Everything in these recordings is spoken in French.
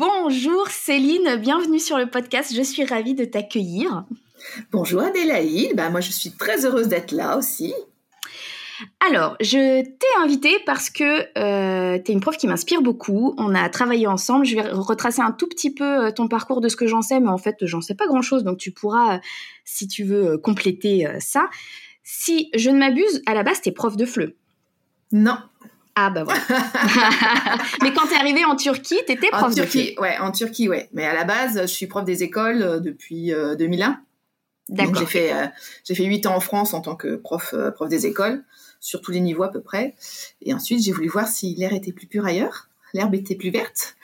Bonjour Céline, bienvenue sur le podcast. Je suis ravie de t'accueillir. Bonjour Adélaïde, bah, moi je suis très heureuse d'être là aussi. Alors, je t'ai invitée parce que euh, tu es une prof qui m'inspire beaucoup. On a travaillé ensemble. Je vais retracer un tout petit peu euh, ton parcours de ce que j'en sais, mais en fait, j'en sais pas grand-chose. Donc, tu pourras, euh, si tu veux, compléter ça. Si je ne m'abuse, à la base, tu es prof de FLE. Non. Ah bah voilà. mais quand tu es arrivée en Turquie, tu étais prof en Turquie, Ouais, en Turquie, ouais. Mais à la base, je suis prof des écoles depuis 2001. D'accord. J'ai fait j'ai fait huit ans en France en tant que prof prof des écoles sur tous les niveaux à peu près. Et ensuite, j'ai voulu voir si l'air était plus pur ailleurs, l'herbe était plus verte.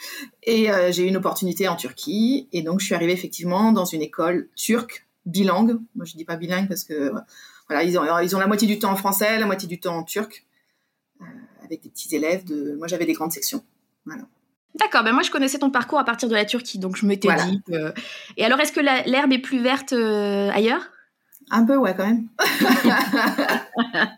Et euh, j'ai eu une opportunité en Turquie. Et donc, je suis arrivée effectivement dans une école turque, bilingue. Moi, je dis pas bilingue parce que voilà, ils ont, ils ont la moitié du temps en français, la moitié du temps en turc, euh, avec des petits élèves. De... Moi, j'avais des grandes sections. Voilà. D'accord, ben moi je connaissais ton parcours à partir de la Turquie, donc je m'étais dit. Et alors, est-ce que l'herbe est plus verte euh, ailleurs? Un peu, ouais, quand même.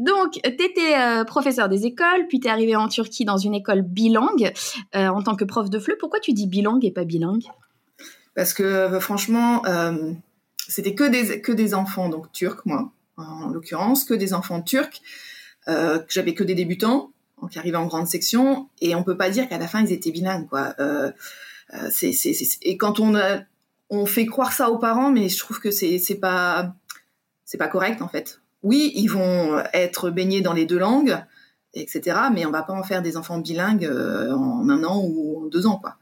Donc, tu étais euh, professeur des écoles, puis tu es arrivé en Turquie dans une école bilingue euh, en tant que prof de FLE. Pourquoi tu dis bilingue et pas bilingue? Parce que franchement, c'était que des, que des enfants, donc turcs, moi, en l'occurrence, que des enfants turcs. J'avais que des débutants qui arrivaient en grande section, et on peut pas dire qu'à la fin ils étaient bilingues, quoi. c'est, et quand on a on fait croire ça aux parents, mais je trouve que c'est c'est pas c'est pas correct en fait. Oui, ils vont être baignés dans les deux langues, etc. Mais on va pas en faire des enfants bilingues euh, en un an ou en deux ans, quoi.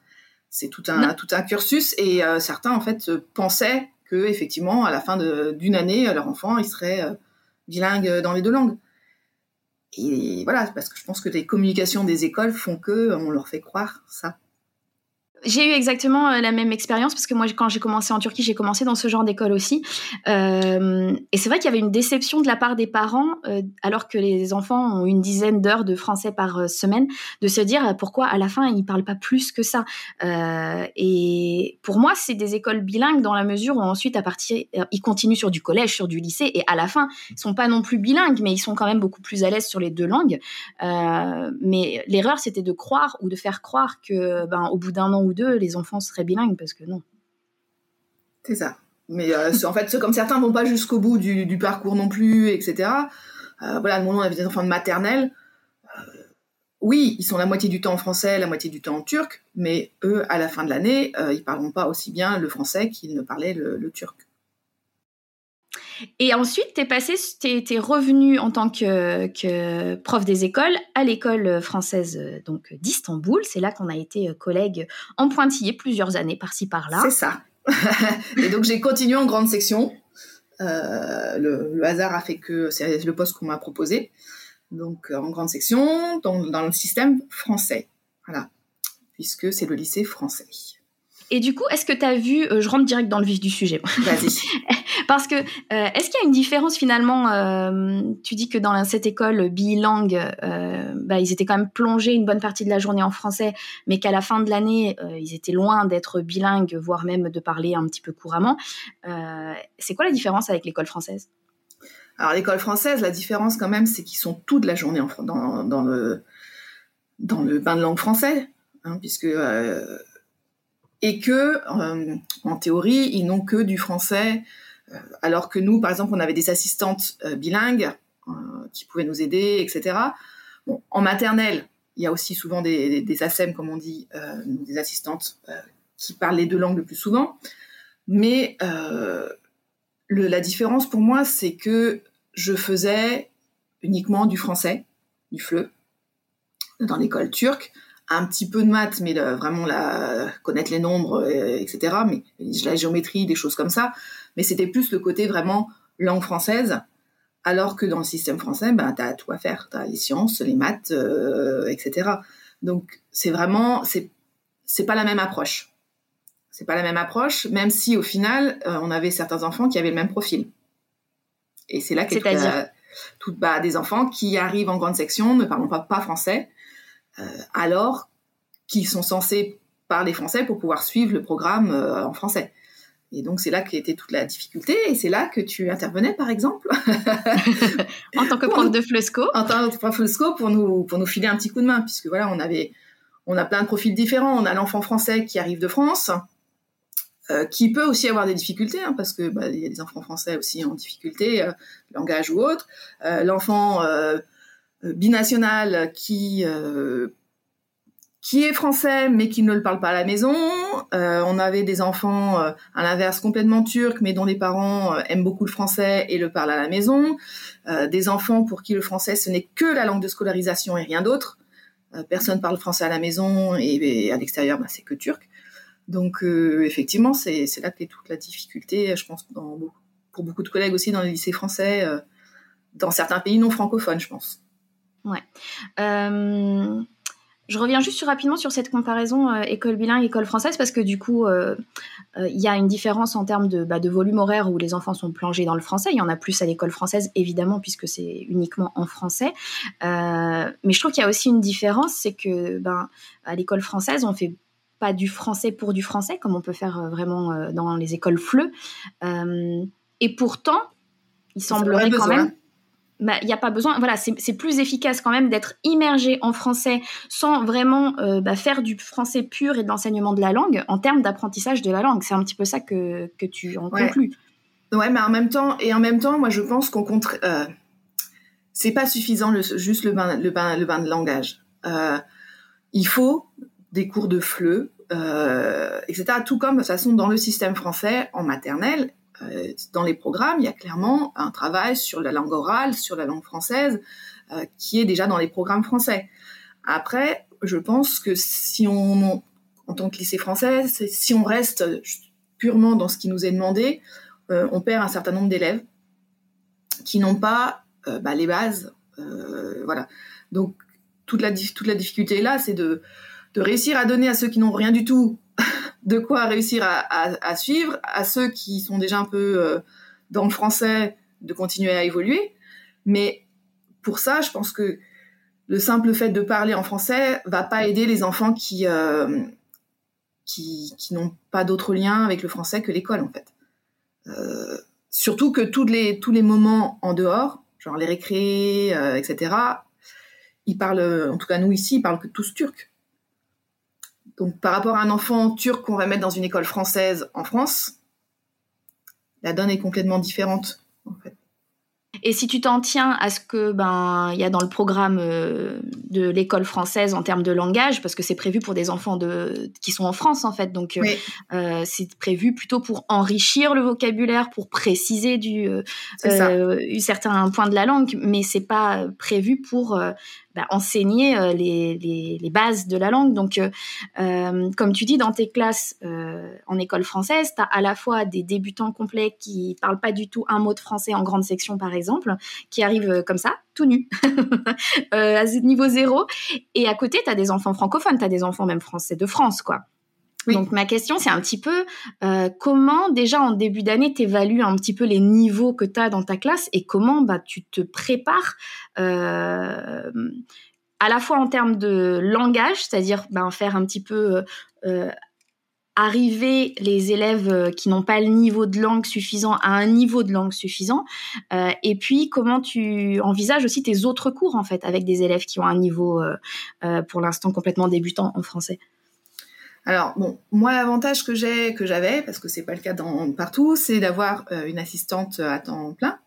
C'est tout un tout un cursus et euh, certains en fait pensaient que effectivement à la fin d'une année leur enfant il serait euh, bilingue dans les deux langues. Et voilà, parce que je pense que les communications des écoles font que on leur fait croire ça. J'ai eu exactement euh, la même expérience parce que moi, quand j'ai commencé en Turquie, j'ai commencé dans ce genre d'école aussi. Euh, et c'est vrai qu'il y avait une déception de la part des parents, euh, alors que les enfants ont une dizaine d'heures de français par semaine, de se dire pourquoi à la fin ils parlent pas plus que ça. Et pour moi, c'est des écoles bilingues dans la mesure où ensuite, à partir, ils continuent sur du collège, sur du lycée, et à la fin, ils sont pas non plus bilingues, mais ils sont quand même beaucoup plus à l'aise sur les deux langues. mais l'erreur, c'était de croire ou de faire croire que, ben, au bout d'un an deux, les enfants seraient bilingues parce que non. C'est ça. Mais euh, en fait, comme certains vont pas jusqu'au bout du, parcours non plus, etc. Euh, voilà, nous on avait des enfants de maternelle. Euh, oui, ils sont la moitié du temps en français, la moitié du temps en turc, mais eux, à la fin de l'année, ils parleront pas aussi bien le français qu'ils ne parlaient le turc. Et ensuite, tu es passé, tu es, revenu en tant que, prof des écoles à l'école française euh, donc d'Istanbul. C'est là qu'on a été euh, collègues en pointillé plusieurs années par-ci par-là. C'est ça. et donc j'ai continué en grande section. Euh, le, hasard a fait que c'est le poste qu'on m'a proposé. Donc en grande section, dans le système français. Voilà. Puisque c'est le lycée français. Et du coup, est-ce que tu as vu, euh, je rentre direct dans le vif du sujet. Vas-y. Parce que, euh, est-ce qu'il y a une différence finalement euh, Tu dis que dans cette école bilingue, bah, ils étaient quand même plongés une bonne partie de la journée en français, mais qu'à la fin de l'année, ils étaient loin d'être bilingues, voire même de parler un petit peu couramment. c'est quoi la différence avec l'école française? Alors, l'école française, la différence quand même, c'est qu'ils sont toute la journée en, dans, dans, le, dans le bain de langue français, hein, puisque et que, euh, en théorie, ils n'ont que du français, euh, alors que nous, par exemple, on avait des assistantes euh, bilingues qui pouvaient nous aider, etc. En maternelle, il y a aussi souvent des, des, ASEM, comme on dit, des assistantes qui parlent les deux langues le plus souvent. Mais la différence pour moi, c'est que je faisais uniquement du français, du FLE, dans l'école turque, un petit peu de maths, mais vraiment la, connaître les nombres, euh, etc. Mais la géométrie, des choses comme ça. Mais c'était plus le côté vraiment langue française. Alors que dans le système français, ben, tu as tout à faire. Tu as les sciences, les maths, euh, etc. Donc, c'est vraiment, c'est, c'est pas la même approche. C'est pas la même approche, même si au final, euh, on avait certains enfants qui avaient le même profil. Et c'est là que tout, bah, des enfants qui arrivent en grande section, ne parlent pas, pas français, euh, alors qu'ils sont censés parler français pour pouvoir suivre le programme euh, en français. Et donc c'est là qu'était toute la difficulté et c'est là que tu intervenais par exemple. en tant que prof de Flusco. En tant que prof de Flusco pour nous pour nous filer un petit coup de main puisque voilà on avait on a plein de profils différents. On a l'enfant français qui arrive de France, euh, qui peut aussi avoir des difficultés, hein, parce que bah, il y a des enfants français aussi en difficulté, euh, langage ou autre. Euh, l'enfant binational qui qui est français mais qui ne le parle pas à la maison. on avait des enfants à l'inverse complètement turcs mais dont les parents aiment beaucoup le français et le parlent à la maison. des enfants pour qui le français ce n'est que la langue de scolarisation et rien d'autre. personne parle français à la maison et, à l'extérieur bah, c'est que turc. Donc euh, effectivement, c'est là que toute la difficulté, je pense, pour beaucoup de collègues aussi dans les lycées français, euh, dans certains pays non francophones, je pense. Ouais. Euh, je reviens juste rapidement sur cette comparaison école bilingue, école française, parce que du coup, il y a une différence en termes de, bah, de, volume horaire où les enfants sont plongés dans le français. Il y en a plus à l'école française, évidemment, puisque c'est uniquement en français. mais je trouve qu'il y a aussi une différence, c'est que ben, à l'école française, on fait pas du français pour du français, comme on peut faire euh, vraiment euh, dans les écoles FLE. Euh, et pourtant, il semblerait quand même bah, il n'y a pas besoin. Voilà, c'est plus efficace quand même d'être immergé en français sans vraiment bah, faire du français pur et de l'enseignement de la langue en termes d'apprentissage de la langue. C'est un petit peu ça que, que tu en conclus. Ouais, mais en même temps, et en même temps, moi je pense qu'on contre. c'est pas suffisant le, juste le bain, le, bain, le bain de langage. il faut des cours de FLE, euh, etc. Tout comme, de toute façon, dans le système français, en maternelle, euh, dans les programmes, il y a clairement un travail sur la langue orale, sur la langue française, euh, qui est déjà dans les programmes français. Après, je pense que si on, en tant que lycée français, si on reste purement dans ce qui nous est demandé, euh, on perd un certain nombre d'élèves qui n'ont pas euh, bah, les bases. Euh, voilà. Donc, toute la, difficulté là, c'est de réussir à donner à ceux qui n'ont rien du tout de quoi réussir à, suivre, à ceux qui sont déjà un peu euh, dans le français, de continuer à évoluer. Mais pour ça, je pense que le simple fait de parler en français va pas aider les enfants qui, euh, qui, n'ont pas d'autre lien avec le français que l'école, en fait. Euh, surtout que tous les, tous les moments en dehors, genre les récrés, etc., ils parlent, en tout cas nous ici, ils parlent que tous turcs. Donc par rapport à un enfant turc qu'on va mettre dans une école française en France, la donne est complètement différente en fait. Et si tu t'en tiens à ce que ben il y a dans le programme euh, de l'école française en termes de langage, parce que c'est prévu pour des enfants de qui sont en France en fait, donc euh, euh, c'est prévu plutôt pour enrichir le vocabulaire, pour préciser du certain point de la langue, mais c'est pas prévu pour bah, enseigner euh, les, bases de la langue. Donc, euh, euh, comme tu dis, dans tes classes en école française, tu as à la fois des débutants complets qui parlent pas du tout un mot de français en grande section, par exemple, qui arrivent comme ça, tout nus, à niveau zéro. Et à côté, tu as des enfants francophones, tu as des enfants même français de France, quoi. Donc ma question, c'est un petit peu euh, comment déjà en début d'année, tu évalues un petit peu les niveaux que tu as dans ta classe et comment bah, tu te prépares euh, à la fois en termes de langage, c'est-à-dire ben, faire un petit peu... Euh, arriver les élèves qui n'ont pas le niveau de langue suffisant à un niveau de langue suffisant et puis comment tu envisages aussi tes autres cours en fait avec des élèves qui ont un niveau pour l'instant complètement débutant en français? Alors bon, moi l'avantage que j'ai, que j'avais, parce que c'est pas le cas partout, c'est d'avoir euh, une assistante à temps plein.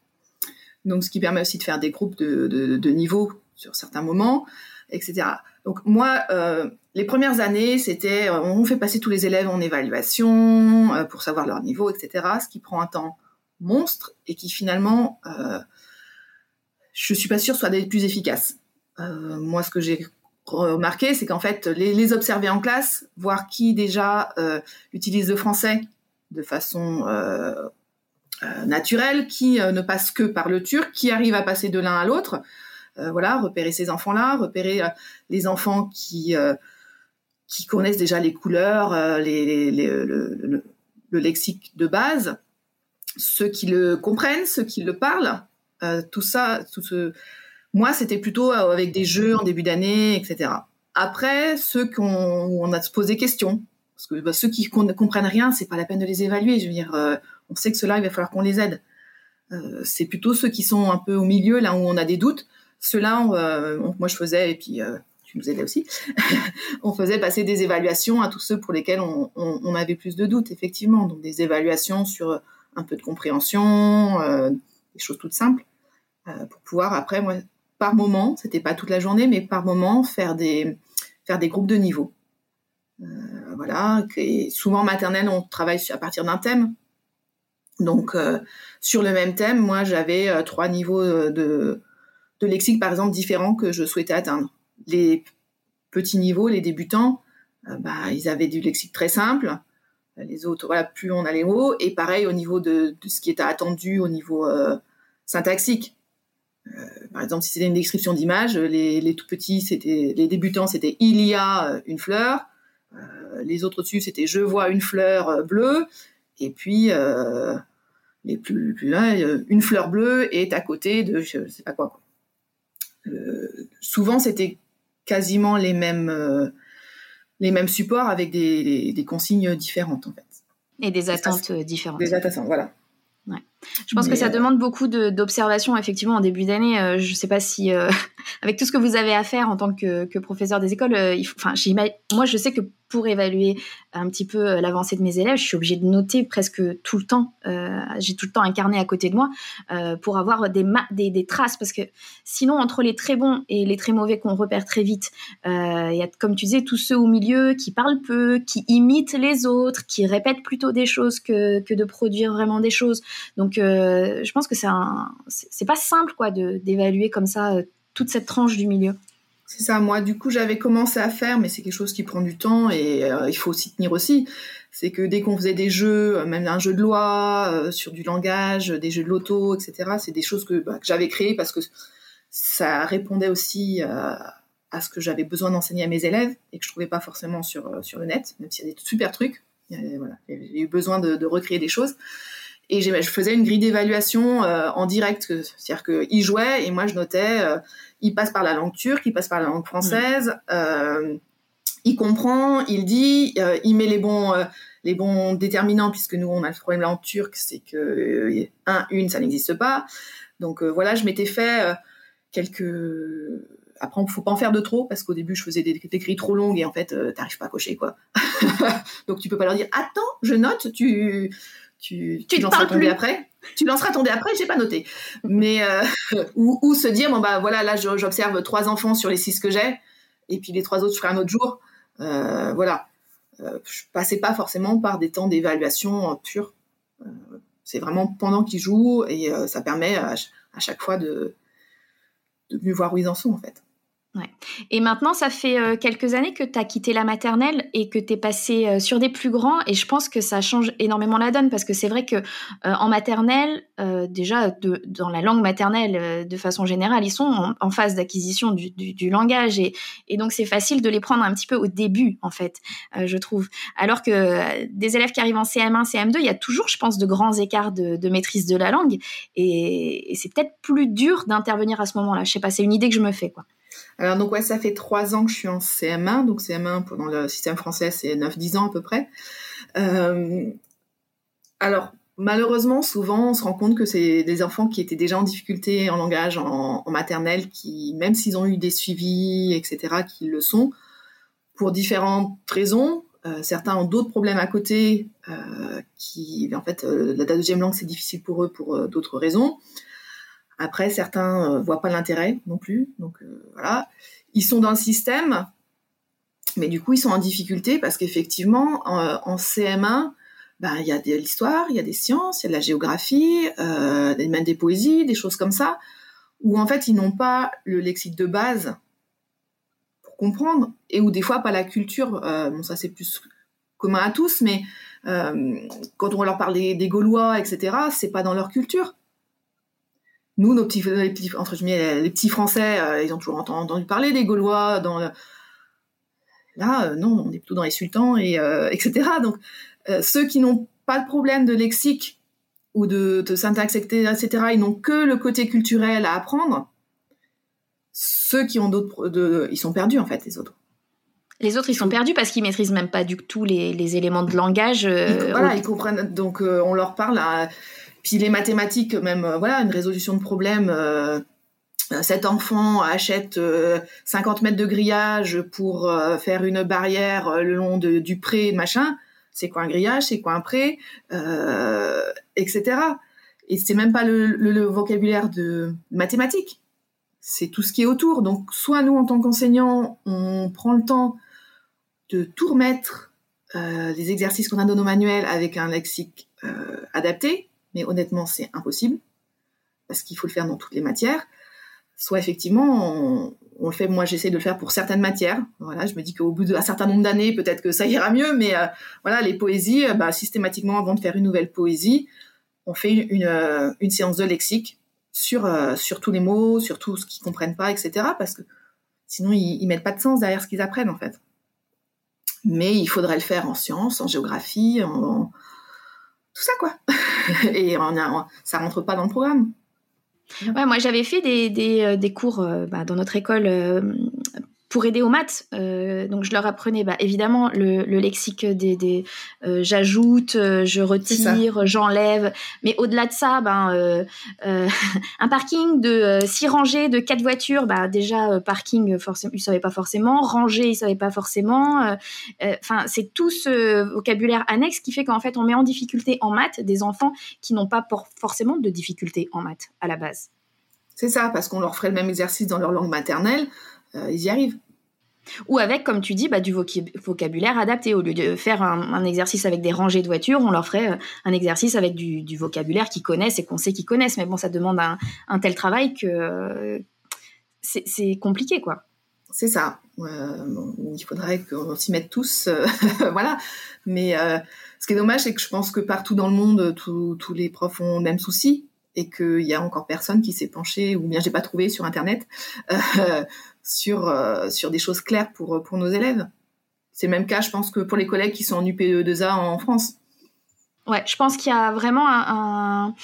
Donc ce qui permet aussi de faire des groupes de, niveau sur certains moments, etc. Donc moi, euh, les premières années, c'était euh, on fait passer tous les élèves en évaluation pour savoir leur niveau, etc. Ce qui prend un temps monstre et qui finalement, je suis pas sûre soit des plus efficaces. moi, ce que j'ai remarquer, c'est qu'en fait, les, observer en classe, voir qui déjà euh, utilise le français de façon euh, euh, naturelle, qui ne passe que par le turc, qui arrive à passer de l'un à l'autre. voilà, repérer ces enfants-là, repérer les enfants qui connaissent déjà les couleurs, les, le, lexique de base, ceux qui le comprennent, ceux qui le parlent, tout ça, tout ce, moi, c'était plutôt euh, avec des jeux en début d'année, etc. Après, ceux qu'on on a se posé questions, parce que bah, ceux qui ne comprennent rien, c'est pas la peine de les évaluer. Je veux dire, euh, on sait que ceux-là, il va falloir qu'on les aide. Euh, c'est plutôt ceux qui sont un peu au milieu, là où on a des doutes. Ceux-là, moi, je faisais, et puis tu nous aidais aussi, on faisait passer des évaluations à tous ceux pour lesquels on, avait plus de doutes, effectivement. Donc des évaluations sur un peu de compréhension, des choses toutes simples, pour pouvoir après, moi, par moment, c'était pas toute la journée, mais par moment, faire des, faire des groupes de niveau. voilà, et souvent maternelle, on travaille à partir d'un thème. Donc, euh, sur le même thème, moi, j'avais euh, trois niveaux euh, de, de lexique, par exemple, différents que je souhaitais atteindre. Les petits niveaux, les débutants, bah, ils avaient du lexique très simple. Les autres, voilà, plus on allait haut. Et pareil au niveau de, de ce qui était attendu au niveau syntaxique. Par exemple, si c'était une description d'image, les, les, tout petits, c'était les débutants, c'était il y a une fleur. les autres dessus, c'était je vois une fleur bleue. Et puis, les plus, plus euh, une fleur bleue est à côté de je sais pas quoi. Euh, souvent, c'était quasiment les mêmes, euh, les mêmes supports avec des, des, consignes différentes en fait. Et des attentes différentes. Des attentes, voilà. Ouais. Je pense que ça demande beaucoup d'observation effectivement en début d'année. je ne sais pas si avec tout ce que vous avez à faire en tant que, que professeur des écoles, il faut, enfin, moi je sais que pour évaluer un petit peu euh, l'avancée de mes élèves, je suis obligée de noter presque tout le temps. Euh, j'ai tout le temps un carnet à côté de moi euh, pour avoir des, des, traces parce que sinon entre les très bons et les très mauvais qu'on repère très vite, il y a comme tu disais tous ceux au milieu qui parlent peu, qui imitent les autres, qui répètent plutôt des choses que, que de produire vraiment des choses. Donc je pense que c'est c'est pas simple quoi d'évaluer comme ça toute cette tranche du milieu. C'est ça, moi du coup j'avais commencé à faire, mais c'est quelque chose qui prend du temps et euh, il faut aussi tenir aussi. C'est que dès qu'on faisait des jeux, euh, même un jeu de loi, euh, sur du langage, des jeux de loto, etc., c'est des choses que, bah, que j'avais créées parce que ça répondait aussi à ce que j'avais besoin d'enseigner à mes élèves et que je trouvais pas forcément sur, le net, même s'il y a des super trucs. Voilà, j'ai eu besoin de, de, recréer des choses. Et je faisais une grille d'évaluation en direct, c'est-à-dire qu'ils jouaient et moi je notais il passe par la langue turque, il passe par la langue française, euh, il comprend, il dit, euh, il met les bons, euh, les bons déterminants, puisque nous, on a le problème là en turc, c'est que un, une, ça n'existe pas. Donc voilà, je m'étais fait quelques... Après, il faut pas en faire de trop, parce qu'au début, je faisais des, des grilles trop longues et en fait, t'arrives pas à cocher, quoi. Donc tu peux pas leur dire, attends, je note, tu tu, tu, lanceras ton après. Tu lanceras ton dé après, j'ai pas noté. Mais euh, ou, se dire bon bah voilà là j'observe trois enfants sur les six que j'ai et puis les trois autres je ferai un autre jour. Euh, voilà, euh, je passais pas forcément par des temps d'évaluation pure. Euh, c'est vraiment pendant qu'ils jouent et ça permet à, à, chaque fois de, de mieux voir où ils en sont en fait. Et maintenant, ça fait euh, quelques années que tu as quitté la maternelle et que tu es passé euh, sur des plus grands. Et je pense que ça change énormément la donne parce que c'est vrai que euh, en maternelle, déjà dans la langue maternelle, de façon générale, ils sont en, phase d'acquisition du, langage. Et, donc, c'est facile de les prendre un petit peu au début, en fait, je trouve. Alors que des élèves qui arrivent en CM1, CM2, il y a toujours, je pense, de grands écarts de, de maîtrise de la langue. Et, et c'est peut-être plus dur d'intervenir à ce moment-là. Je sais pas, c'est une idée que je me fais, quoi. Alors donc ouais, ça fait trois ans que je suis en CM1, donc CM1 pendant le système français c'est 9-10 ans à peu près. Euh, alors malheureusement souvent on se rend compte que c'est des enfants qui étaient déjà en difficulté en langage en, maternelle, qui même s'ils ont eu des suivis etc, qui le sont pour différentes raisons. Euh, certains ont d'autres problèmes à côté, euh, qui en fait la deuxième langue c'est difficile pour eux pour d'autres raisons. Après, certains euh, voient pas l'intérêt non plus. Donc euh, voilà, ils sont dans le système, mais du coup ils sont en difficulté parce qu'effectivement en, CM1, bah, il y a de l'histoire, il y a des sciences, il y a de la géographie, euh, même des poésies, des choses comme ça, où en fait ils n'ont pas le lexique de base pour comprendre, et où des fois pas la culture. bon, ça c'est plus commun à tous, mais quand on leur parle des, des Gaulois, etc., c'est pas dans leur culture nous, nos petits, les petits entre les petits Français, euh, ils ont toujours entendu parler des Gaulois. Dans Là, euh, non, on est plutôt dans les sultans et euh, etc. Donc, ceux qui n'ont pas de problème de lexique ou de, syntaxe, etc., ils n'ont que le côté culturel à apprendre. Ceux qui ont d'autres, ils sont perdus en fait, les autres. Les autres, ils sont perdus parce qu'ils maîtrisent même pas du tout les, éléments de langage. voilà, ils comprennent. Donc, on leur parle à puis les mathématiques, même, euh, voilà, une résolution de problème, euh, cet enfant achète 50 mètres de grillage pour faire une barrière le long du pré, machin. C'est quoi un grillage? C'est quoi un pré? Etc. Et c'est même pas le, vocabulaire de mathématiques. C'est tout ce qui est autour. Donc, soit nous, en tant qu'enseignants, on prend le temps de tout remettre euh, les exercices qu'on a dans nos manuels avec un lexique euh, adapté, mais honnêtement, c'est impossible parce qu'il faut le faire dans toutes les matières. Soit effectivement, on, le fait. Moi, j'essaie de le faire pour certaines matières. Voilà, je me dis qu'au bout d'un certain nombre d'années, peut-être que ça ira mieux. Mais euh, voilà, les poésies, bah, systématiquement, avant de faire une nouvelle poésie, on fait une, euh, séance de lexique sur, euh, tous les mots, sur tout ce qu'ils comprennent pas, etc. Parce que sinon, ils, ils mettent pas de sens derrière ce qu'ils apprennent, en fait. Mais il faudrait le faire en sciences, en géographie, en, ça, quoi. Et on a, ça rentre pas dans le programme. Ouais, moi j'avais fait des, euh, cours bah, dans notre école pour aider aux maths. Euh, donc je leur apprenais bah, évidemment le, lexique des, des euh, j'ajoute, euh, je retire, j'enlève. Mais au-delà de ça, ben un parking de six rangées de quatre voitures, bah déjà parking forcément ils savaient pas forcément, rangée ils savaient pas forcément. Enfin c'est tout ce vocabulaire annexe qui fait qu'en fait on met en difficulté en maths des enfants qui n'ont pas forcément de difficultés en maths à la base. C'est ça, parce qu'on leur ferait le même exercice dans leur langue maternelle. Euh, ils y arrivent. Ou avec, comme tu dis, bah, du vocabulaire adapté. Au lieu de faire un, exercice avec des rangées de voitures, on leur ferait euh, un exercice avec du, vocabulaire qu'ils connaissent et qu'on sait qu'ils connaissent. Mais bon, ça demande un, tel travail que euh, c'est compliqué, quoi. C'est ça. il faudrait qu'on s'y mette tous. voilà. Mais ce qui est dommage, c'est que je pense que partout dans le monde, tous les profs ont le même souci et qu'il y a encore personne qui s'est penché, ou bien j'ai pas trouvé sur Internet, sur, euh, sur des choses claires pour, pour nos élèves. C'est le même cas, je pense, que pour les collègues qui sont en UPE2A en France. Ouais, je pense qu'il y a vraiment un,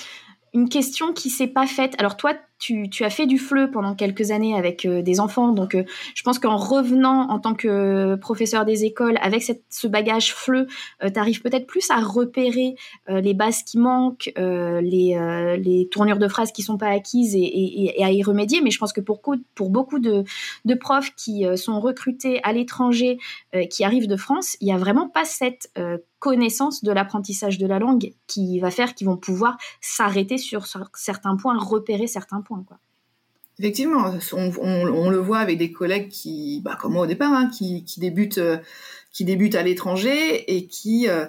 une question qui s'est pas faite. Alors toi, tu, as fait du FLE pendant quelques années avec euh, des enfants, donc euh, je pense qu'en revenant en tant que professeur des écoles avec ce bagage FLE, euh, tu arrives peut-être plus à repérer les bases qui manquent, les, tournures de phrases qui sont pas acquises et, à y remédier. Mais je pense que pour, pour beaucoup de, de profs qui sont recrutés à l'étranger, qui arrivent de France, il n'y a vraiment pas cette connaissance de l'apprentissage de la langue qui va faire qu'ils vont pouvoir s'arrêter sur certains points, repérer certains points. Effectivement, on, le voit avec des collègues qui, bah, comme moi au départ, hein, qui, débutent, euh, qui débutent à l'étranger et qui euh,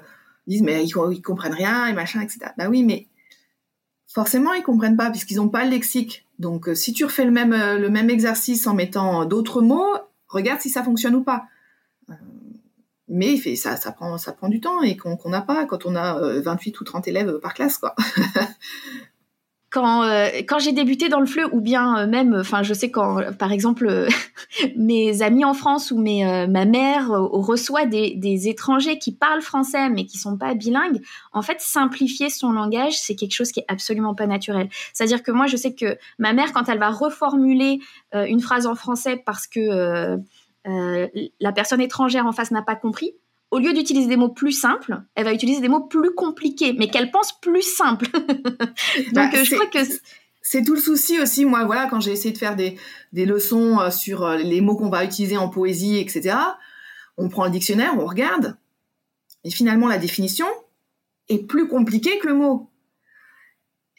disent mais ils, comprennent rien et machin, etc. Bah oui, mais forcément ils comprennent pas puisqu'ils n'ont pas le lexique. Donc euh, si tu refais le même, le exercice en mettant d'autres mots, regarde si ça fonctionne ou pas mais ça, prend, ça prend du temps et qu'on n'a pas quand on a 28 euh, ou 30 élèves par classe. Quoi. quand, euh, quand j'ai débuté dans le FLE, ou bien euh, même, enfin, je sais quand, par exemple, mes amis en France ou mes, ma mère reçoit des, des, étrangers qui parlent français mais qui sont pas bilingues, en fait, simplifier son langage, c'est quelque chose qui est absolument pas naturel. C'est-à-dire que moi, je sais que ma mère, quand elle va reformuler une phrase en français parce que euh, la personne étrangère en face n'a pas compris, au lieu d'utiliser des mots plus simples, elle va utiliser des mots plus compliqués, mais qu'elle pense plus simples. Donc, bah, euh, je crois que c'est tout le souci aussi. Moi, voilà, quand j'ai essayé de faire des, leçons euh, sur les mots qu'on va utiliser en poésie, etc., on prend le dictionnaire, on regarde, et finalement, la définition est plus compliquée que le mot.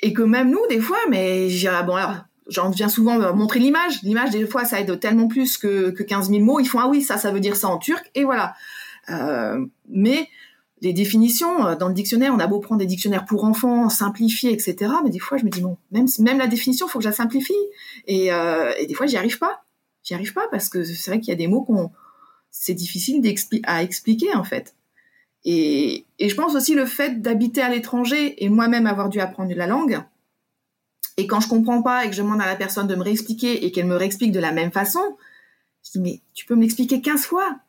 Et que même nous, des fois, mais j'ai bon alors j'en viens souvent montrer l'image. L'image, des fois, ça aide tellement plus que, que 15 000 mots. Ils font, ah oui, ça, ça veut dire ça en turc, et voilà. Euh, mais les définitions, euh, dans le dictionnaire, on a beau prendre des dictionnaires pour enfants, simplifier, etc. Mais des fois, je me dis, bon, même, la définition, il faut que je la simplifie. Et, euh, et des fois, j'y arrive pas. J'y arrive pas parce que c'est vrai qu'il y a des mots qu'on, c'est difficile à expliquer, en fait. Et, et je pense aussi le fait d'habiter à l'étranger et moi-même avoir dû apprendre la langue, et quand je comprends pas et que je demande à la personne de me réexpliquer et qu'elle me réexplique de la même façon, je dis mais tu peux me l'expliquer 15 fois.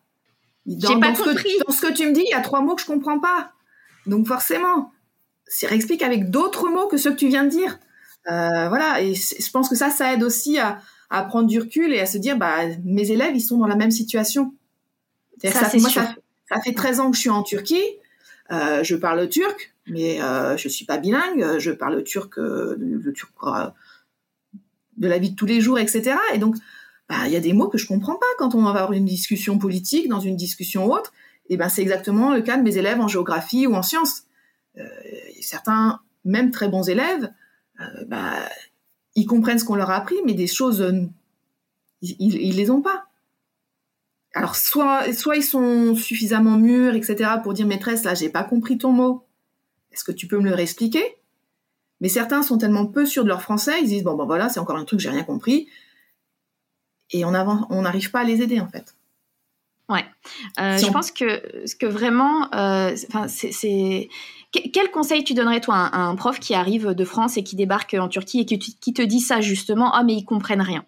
Dans, pas Ce que, dans ce que tu me dis, il y a trois mots que je comprends pas. Donc forcément, c'est réexplique avec d'autres mots que ceux que tu viens de dire. Euh, voilà, et je pense que ça, ça aide aussi à, prendre du recul et à se dire, bah, mes élèves, ils sont dans la même situation. Ça, ça, moi, ça, ça, fait 13 ans que je suis en Turquie, euh, je parle turc, mais euh, je suis pas bilingue. Je parle turc, euh, le turc de la vie de tous les jours, etc. Et donc, bah, il y a des mots que je comprends pas quand on va avoir une discussion politique, dans une discussion autre. Et ben, c'est exactement le cas de mes élèves en géographie ou en sciences. Euh, certains, même très bons élèves, euh, bah, ils comprennent ce qu'on leur a appris, mais des choses, euh, ils, ils, les ont pas. Alors, soit, soit ils sont suffisamment mûrs, etc., pour dire maîtresse, là, j'ai pas compris ton mot. Est-ce que tu peux me le réexpliquer? Mais certains sont tellement peu sûrs de leur français, ils disent bon, ben voilà, c'est encore un truc, j'ai rien compris. Et on n'arrive pas à les aider, en fait. Ouais. Euh, je pense que, que vraiment, euh, c'est. Quel conseil tu donnerais, toi, à un, prof qui arrive de France et qui débarque en Turquie et qui, qui te dit ça, justement, ah, mais ils comprennent rien?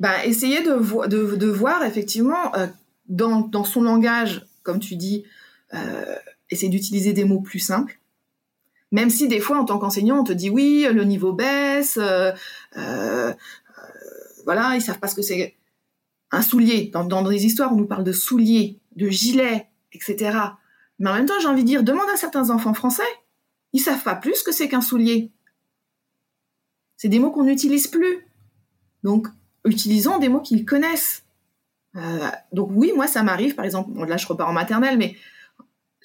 Bah, Essayer de, de, de voir, effectivement, euh, dans, dans, son langage, comme tu dis, essayer d'utiliser des mots plus simples. Même si des fois, en tant qu'enseignant, on te dit oui, le niveau baisse, euh, euh, voilà, ils savent pas ce que c'est un soulier. Dans, dans des histoires, on nous parle de souliers, de gilets, etc. Mais en même temps, j'ai envie de dire, demande à certains enfants français, ils savent pas plus que c'est qu'un soulier. C'est des mots qu'on n'utilise plus. Donc, utilisons des mots qu'ils connaissent. Euh, donc oui, moi, ça m'arrive, par exemple, là, je repars en maternelle, mais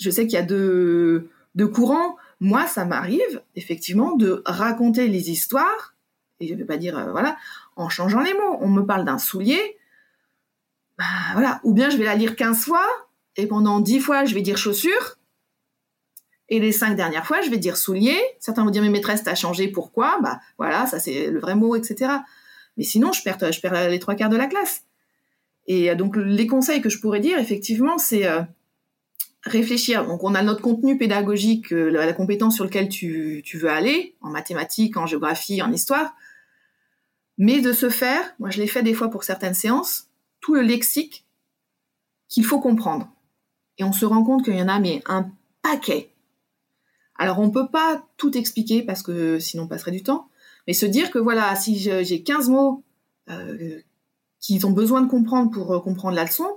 je sais qu'il y a deux, deux courants. Moi, ça m'arrive, effectivement, de raconter les histoires, et je ne vais pas dire, euh, voilà, en changeant les mots. On me parle d'un soulier, bah, voilà. Ou bien je vais la lire 15 fois, et pendant 10 fois, je vais dire chaussure. Et les cinq dernières fois, je vais dire soulier. Certains vont dire, mais maîtresse, t'as changé, pourquoi? Bah voilà, ça c'est le vrai mot, etc. Mais sinon, je perds, les trois quarts de la classe. Et euh, donc, les conseils que je pourrais dire, effectivement, c'est euh, réfléchir. Donc, on a notre contenu pédagogique, euh, la, compétence sur laquelle tu, veux aller, en mathématiques, en géographie, en histoire. Mais de se faire, moi je l'ai fait des fois pour certaines séances, tout le lexique qu'il faut comprendre. Et on se rend compte qu'il y en a mais un paquet. Alors on ne peut pas tout expliquer parce que sinon on passerait du temps, mais se dire que voilà, si j'ai 15 mots euh, qu'ils ont besoin de comprendre pour euh, comprendre la leçon,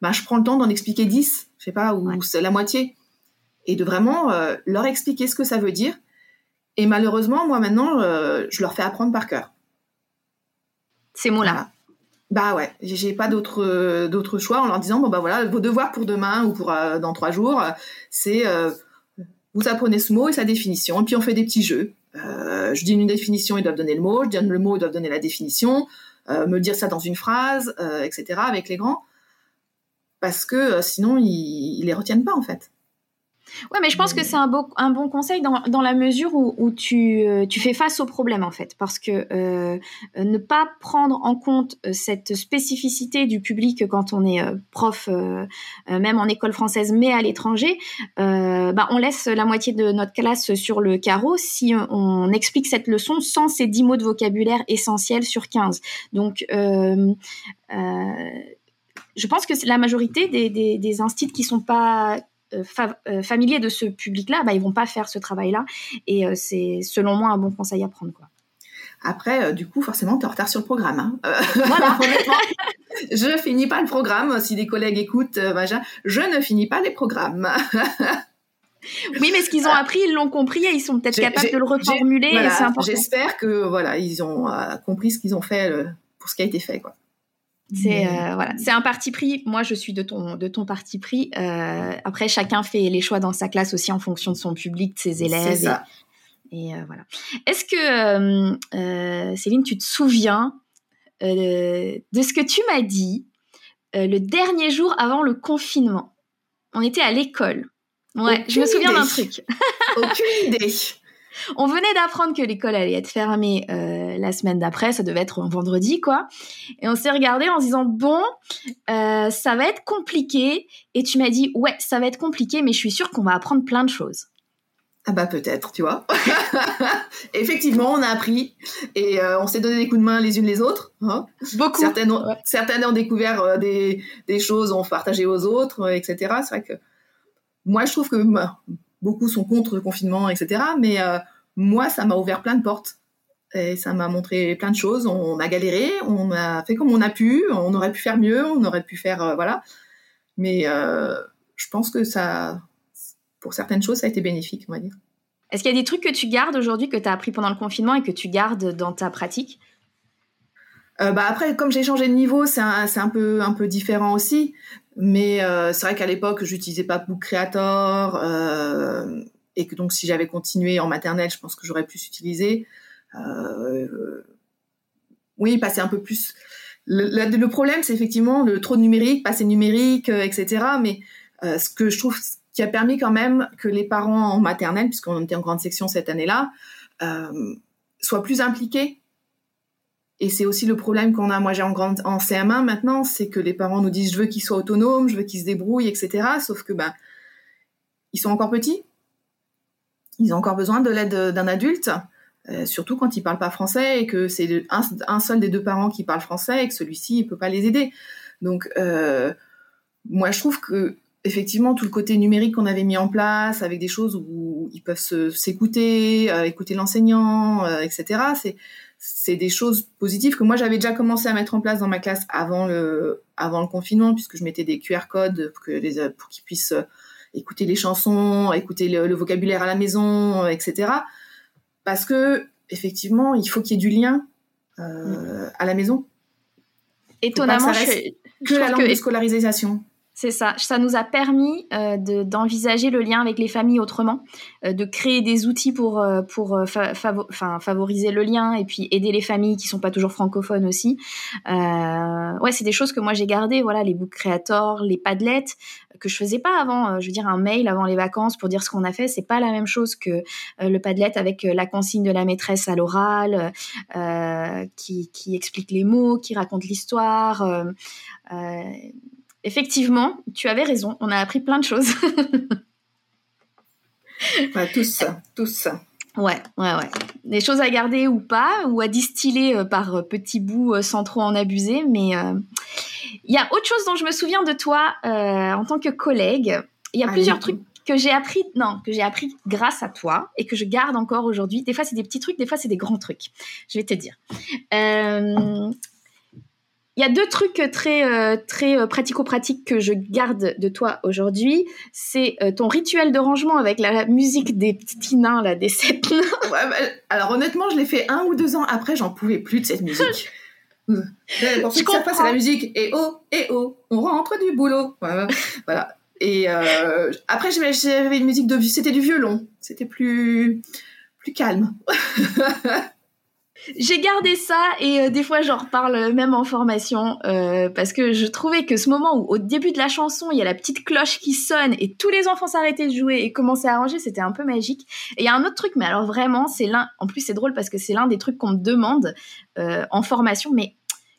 bah, je prends le temps d'en expliquer 10, je sais pas, ou c'est la moitié. Et de vraiment euh, leur expliquer ce que ça veut dire. Et malheureusement, moi maintenant, je leur fais apprendre par cœur. Ces mots-là. Bah ouais, j'ai pas d'autre euh, d'autre choix en leur disant bon bah voilà vos devoirs pour demain ou pour euh, dans trois jours, euh, c'est vous apprenez ce mot et sa définition et puis on fait des petits jeux. je dis une définition, ils doivent donner le mot, je donne le mot, ils doivent donner la définition, me dire ça dans une phrase, etc. avec les grands parce que sinon ils, ils les retiennent pas en fait. Ouais, mais je pense que c'est un, bon conseil dans, la mesure où, euh, tu, fais face au problème, en fait. Parce que euh, ne pas prendre en compte euh, cette spécificité du public quand on est prof, même en école française, mais à l'étranger, bah, on laisse la moitié de notre classe sur le carreau si on, explique cette leçon sans ces 10 mots de vocabulaire essentiels sur 15. Donc, je pense que la majorité des, des, des instituts qui sont pas familiers de ce public-là, bah, ils vont pas faire ce travail-là. Et euh, c'est, selon moi, un bon conseil à prendre. Quoi. Après, du coup, forcément, tu es en retard sur le programme. Hein. voilà, honnêtement, je finis pas le programme. Si des collègues écoutent, je ne finis pas les programmes. oui, mais ce qu'ils ont appris, ils l'ont compris et ils sont peut-être capables de le reformuler. J'espère que voilà, ils ont compris ce qu'ils ont fait pour ce qui a été fait, quoi. C'est euh, voilà, c'est un parti pris. Moi, je suis de ton de ton parti pris. Euh, après, chacun fait les choix dans sa classe aussi en fonction de son public, de ses élèves. Ça. Et, euh, voilà. Est-ce que Céline, tu te souviens de ce que tu m'as dit le dernier jour avant le confinement? On était à l'école. Ouais, je me souviens d'un truc. Aucune idée. On venait d'apprendre que l'école allait être fermée euh, la semaine d'après, ça devait être un vendredi, quoi. Et on s'est regardé en se disant bon, euh, ça va être compliqué. Et tu m'as dit ouais, ça va être compliqué, mais je suis sûre qu'on va apprendre plein de choses. Ah bah peut-être, tu vois. Effectivement, on a appris et euh, on s'est donné des coups de main les unes les autres. Hein. Beaucoup. Certaines ont, certaines ont découvert des, des, choses, ont partagé aux autres, etc. C'est vrai que moi, je trouve que beaucoup sont contre le confinement, etc. Mais euh, moi, ça m'a ouvert plein de portes. Et ça m'a montré plein de choses. On a galéré, on a fait comme on a pu. On aurait pu faire mieux, on aurait pu faire euh, voilà. Mais euh, je pense que ça, pour certaines choses, ça a été bénéfique, on va dire. Est-ce qu'il y a des trucs que tu gardes aujourd'hui, que tu as appris pendant le confinement et que tu gardes dans ta pratique? Euh, bah après, comme j'ai changé de niveau, c'est un, peu, différent aussi. Mais euh, c'est vrai qu'à l'époque, j'utilisais pas Book Creator. Euh, et que donc, si j'avais continué en maternelle, je pense que j'aurais pu s'utiliser. Euh, oui, passer un peu plus. Le, le, problème, c'est effectivement le trop de numérique, passer numérique, etc. Mais ce que je trouve qui a permis quand même que les parents en maternelle, puisqu'on était en grande section cette année-là, soient plus impliqués et c'est aussi le problème qu'on a. Moi, j'ai en, grande, en CM1 maintenant, c'est que les parents nous disent je veux qu'ils soient autonomes, je veux qu'ils se débrouillent, etc. Sauf que ben, ils sont encore petits. Ils ont encore besoin de l'aide d'un adulte, euh, surtout quand ils parlent pas français et que c'est un, seul des deux parents qui parle français et que celui-ci ne peut pas les aider. Donc, euh, moi, je trouve que effectivement tout le côté numérique qu'on avait mis en place avec des choses où ils peuvent s'écouter, euh, écouter l'enseignant, etc. C'est c'est des choses positives que moi j'avais déjà commencé à mettre en place dans ma classe avant le avant le confinement puisque je mettais des QR codes pour que les pour qu'ils puissent euh, écouter les chansons, écouter le, vocabulaire à la maison, euh, etc. Parce que effectivement, il faut qu'il y ait du lien euh, à la maison. Étonnamment, que, je, que la langue de scolarisation. C'est ça. Ça nous a permis euh, d'envisager le lien avec les familles autrement, euh, de créer des outils pour, euh, favoriser le lien et puis aider les familles qui sont pas toujours francophones aussi. ouais, c'est des choses que moi j'ai gardées. Voilà, les book creators, les padlets que je faisais pas avant. je veux dire, un mail avant les vacances pour dire ce qu'on a fait, c'est pas la même chose que le padlet avec la consigne de la maîtresse à l'oral, qui explique les mots, qui raconte l'histoire effectivement, tu avais raison. On a appris plein de choses. ouais, tous, tous. Ouais, ouais, ouais. Des choses à garder ou pas, ou à distiller euh, par euh, petits bouts euh, sans trop en abuser. Mais il y a autre chose dont je me souviens de toi en tant que collègue. Il y a plusieurs trucs que j'ai appris, non, que j'ai appris grâce à toi et que je garde encore aujourd'hui. Des fois, c'est des petits trucs, des fois, c'est des grands trucs. Je vais te dire. Euh, il y a deux trucs très euh, très euh, pratico-pratiques que je garde de toi aujourd'hui. C'est euh, ton rituel de rangement avec la musique des petits nains là, des sept nains. Bah, alors honnêtement, je l'ai fait un ou deux ans après, j'en pouvais plus de cette musique. Pour ceux qui savent pas, c'est la musique. Et oh, et oh, on rentre du boulot. voilà. Et après, j'avais une musique de, c'était du violon. C'était plus plus calme. J'ai gardé ça et euh, des fois j'en reparle même en formation euh, parce que je trouvais que ce moment où au début de la chanson il y a la petite cloche qui sonne et tous les enfants s'arrêtaient de jouer et commençaient à ranger, c'était un peu magique. Et il y a un autre truc, mais alors vraiment c'est l'un, en plus c'est drôle parce que c'est l'un des trucs qu'on me demande euh, en formation, mais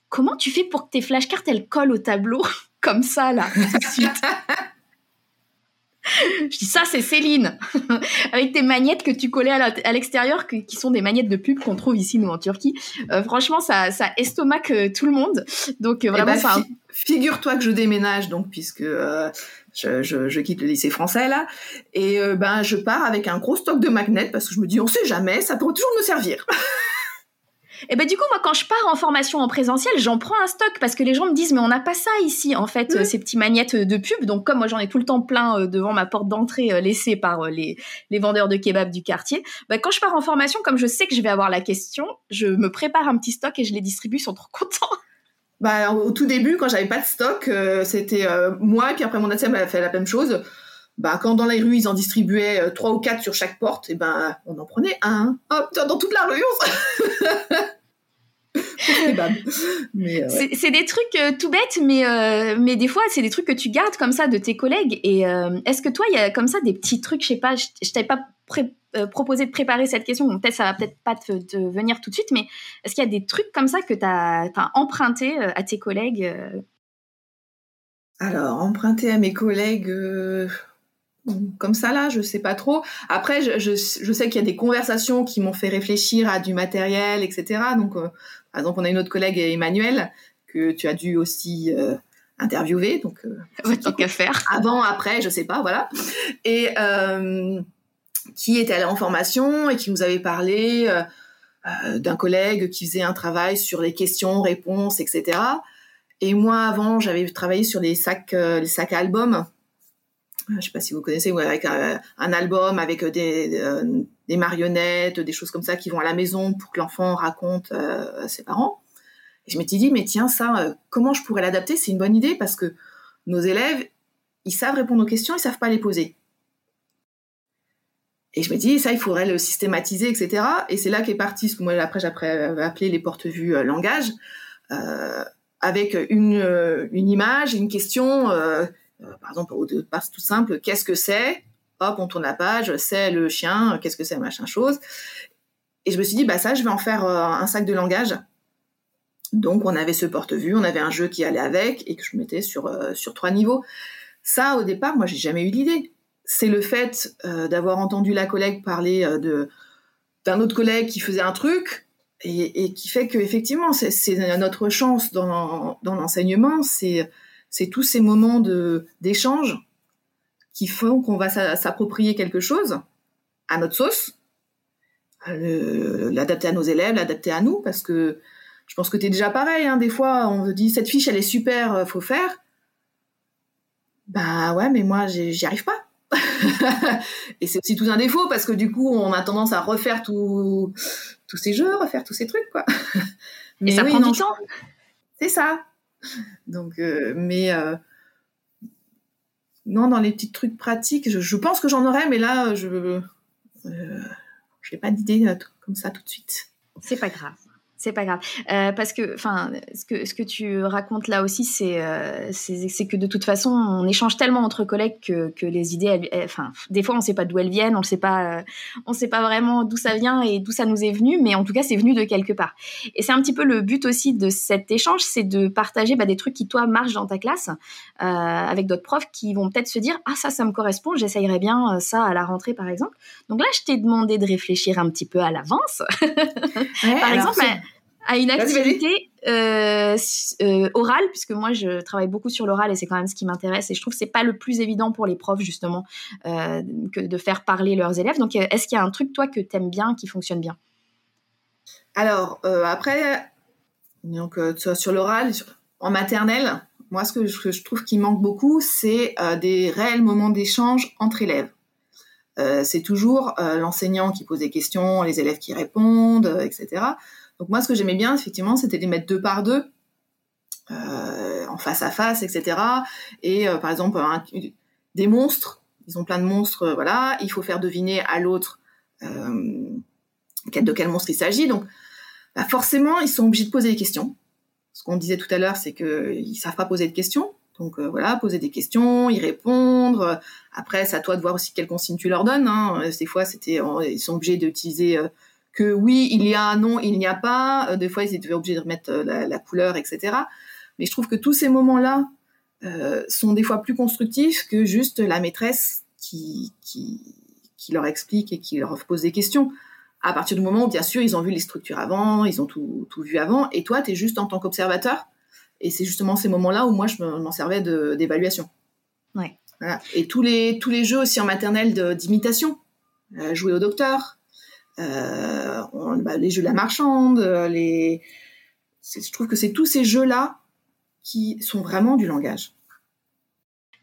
comment tu fais pour que tes flashcards elles collent au tableau comme ça là je dis ça, c'est Céline, avec tes magnettes que tu collais à l'extérieur, qui sont des magnettes de pub qu'on trouve ici nous en Turquie. Euh, franchement, ça, ça estomaque euh, tout le monde. Donc euh, eh vraiment, ben, ça. Figure-toi que je déménage donc puisque je, je, quitte le lycée français là, et ben je pars avec un gros stock de magnets parce que je me dis on sait jamais, ça pourrait toujours nous servir. Et ben du coup, moi, quand je pars en formation en présentiel, j'en prends un stock parce que les gens me disent, mais on n'a pas ça ici, en fait, euh, ces petits magnettes de pub. Donc, comme moi, j'en ai tout le temps plein euh, devant ma porte d'entrée euh, laissée par les, les vendeurs de kebab du quartier. Ben, quand je pars en formation, comme je sais que je vais avoir la question, je me prépare un petit stock et je les distribue, ils sont trop contents. Bah, au tout début, quand j'avais pas de stock, c'était moi, puis après mon ATM a fait la même chose. Bah, quand dans les rues, ils en distribuaient trois ou quatre sur chaque porte, et ben, on en prenait un. Hop, dans toute la rue, Euh, c'est des trucs euh, tout bêtes, mais, euh, mais des fois, c'est des trucs que tu gardes comme ça de tes collègues. Et est-ce que toi, il y a comme ça des petits trucs, je sais pas, je, t'avais pas proposé de préparer cette question, donc peut-être ça va peut-être pas te, venir tout de suite, mais est-ce qu'il y a des trucs comme ça que tu as, as, emprunté à tes collègues Alors, emprunté à mes collègues comme ça là, je sais pas trop. Après, je, je, je sais qu'il y a des conversations qui m'ont fait réfléchir à du matériel, etc. Donc, euh, par exemple, on a une autre collègue, Emmanuel, que tu as dû aussi euh, interviewer. Donc, euh, qu'à faire. Avant, après, je sais pas, voilà. Et qui était allé en formation et qui nous avait parlé d'un collègue qui faisait un travail sur les questions, réponses, etc. Et moi, avant, j'avais travaillé sur les sacs, les sacs à albums je sais pas si vous connaissez, avec un, album avec des, des, marionnettes, des choses comme ça qui vont à la maison pour que l'enfant raconte ses parents. Et je m'étais dit, mais tiens, ça, comment je pourrais l'adapter? C'est une bonne idée parce que nos élèves, ils savent répondre aux questions, ils savent pas les poser. Et je me dis, ça, il faudrait le systématiser, etc. Et c'est là qu'est parti ce que moi, après, j'avais appelé les porte-vues euh, langage, euh, avec une, euh, image, une question, euh, euh par exemple, au passe tout simple, qu'est-ce que c'est? Hop, on tourne la page, c'est le chien, qu'est-ce que c'est, machin chose. Et je me suis dit, bah ça, je vais en faire un sac de langage. Donc, on avait ce porte-vue, on avait un jeu qui allait avec, et que je mettais sur, sur trois niveaux. Ça, au départ, moi, j'ai jamais eu l'idée c'est le fait euh, d'avoir entendu la collègue parler euh, de d'un autre collègue qui faisait un truc et, qui fait que effectivement c'est notre chance dans, dans l'enseignement, c'est c'est tous ces moments de d'échange qui font qu'on va s'approprier quelque chose à notre sauce, l'adapter à nos élèves, l'adapter à nous, parce que je pense que tu es déjà pareil. Hein, des fois, on te dit cette fiche, elle est super, euh, faut faire. Bah ouais, mais moi, j'y arrive pas. et c'est aussi tout un défaut parce que du coup, on a tendance à refaire tous ces jeux, refaire tous ces trucs, quoi. Mais ça prend du temps. C'est ça. Donc, euh, mais euh, non, dans les petits trucs pratiques, je, pense que j'en aurais, mais là, je n'ai euh, pas d'idée comme ça tout de suite. C'est pas grave. C'est pas grave. Euh, parce que, enfin, ce que, ce que tu racontes là aussi, c'est euh, c'est que de toute façon, on échange tellement entre collègues que, que les idées, enfin, des fois, on sait pas d'où elles viennent, on sait pas, euh, on sait pas vraiment d'où ça vient et d'où ça nous est venu, mais en tout cas, c'est venu de quelque part. Et c'est un petit peu le but aussi de cet échange, c'est de partager bah, des trucs qui, toi, marchent dans ta classe avec d'autres profs qui vont peut-être se dire, ah, ça, ça me correspond, j'essayerais bien ça à la rentrée, par exemple. Donc là, je t'ai demandé de réfléchir un petit peu à l'avance. par exemple, à une activité euh, euh, orale, puisque moi je travaille beaucoup sur l'oral et c'est quand même ce qui m'intéresse et je trouve que c'est pas le plus évident pour les profs justement euh, que de faire parler leurs élèves. Donc est-ce qu'il y a un truc toi que tu aimes bien, qui fonctionne bien? Alors après, donc sur l'oral, en maternelle, moi ce que je, je trouve qui manque beaucoup, c'est des réels moments d'échange entre élèves. c'est toujours l'enseignant qui pose des questions, les élèves qui répondent, etc. Donc moi, ce que j'aimais bien, effectivement, c'était les mettre deux par deux, euh, en face à face, etc. Et euh, par exemple, des monstres, ils ont plein de monstres, euh, voilà, il faut faire deviner à l'autre de quel monstre il s'agit. Donc bah, forcément, ils sont obligés de poser des questions. Ce qu'on disait tout à l'heure, c'est qu'ils savent pas poser de questions. Donc voilà, poser des questions, y répondre. Après, c'est à toi de voir aussi quelles consignes tu leur donnes. Hein. Des fois, c'était, ils sont obligés d'utiliser que oui, il y a un non, il n'y a pas. Euh, des fois, ils étaient obligés de remettre euh, la, couleur, etc. Mais je trouve que tous ces moments-là euh, sont des fois plus constructifs que juste la maîtresse qui, qui, qui leur explique et qui leur pose des questions. À partir du moment où, bien sûr, ils ont vu les structures avant, ils ont tout, tout vu avant, et toi, tu es juste en tant qu'observateur. Et c'est justement ces moments-là où moi, je m'en servais d'évaluation. Ouais. Et tous les, tous les jeux aussi en maternelle d'imitation. jouer au docteur, euh, bah, les jeux de la marchande, les... je trouve que c'est tous ces jeux-là qui sont vraiment du langage.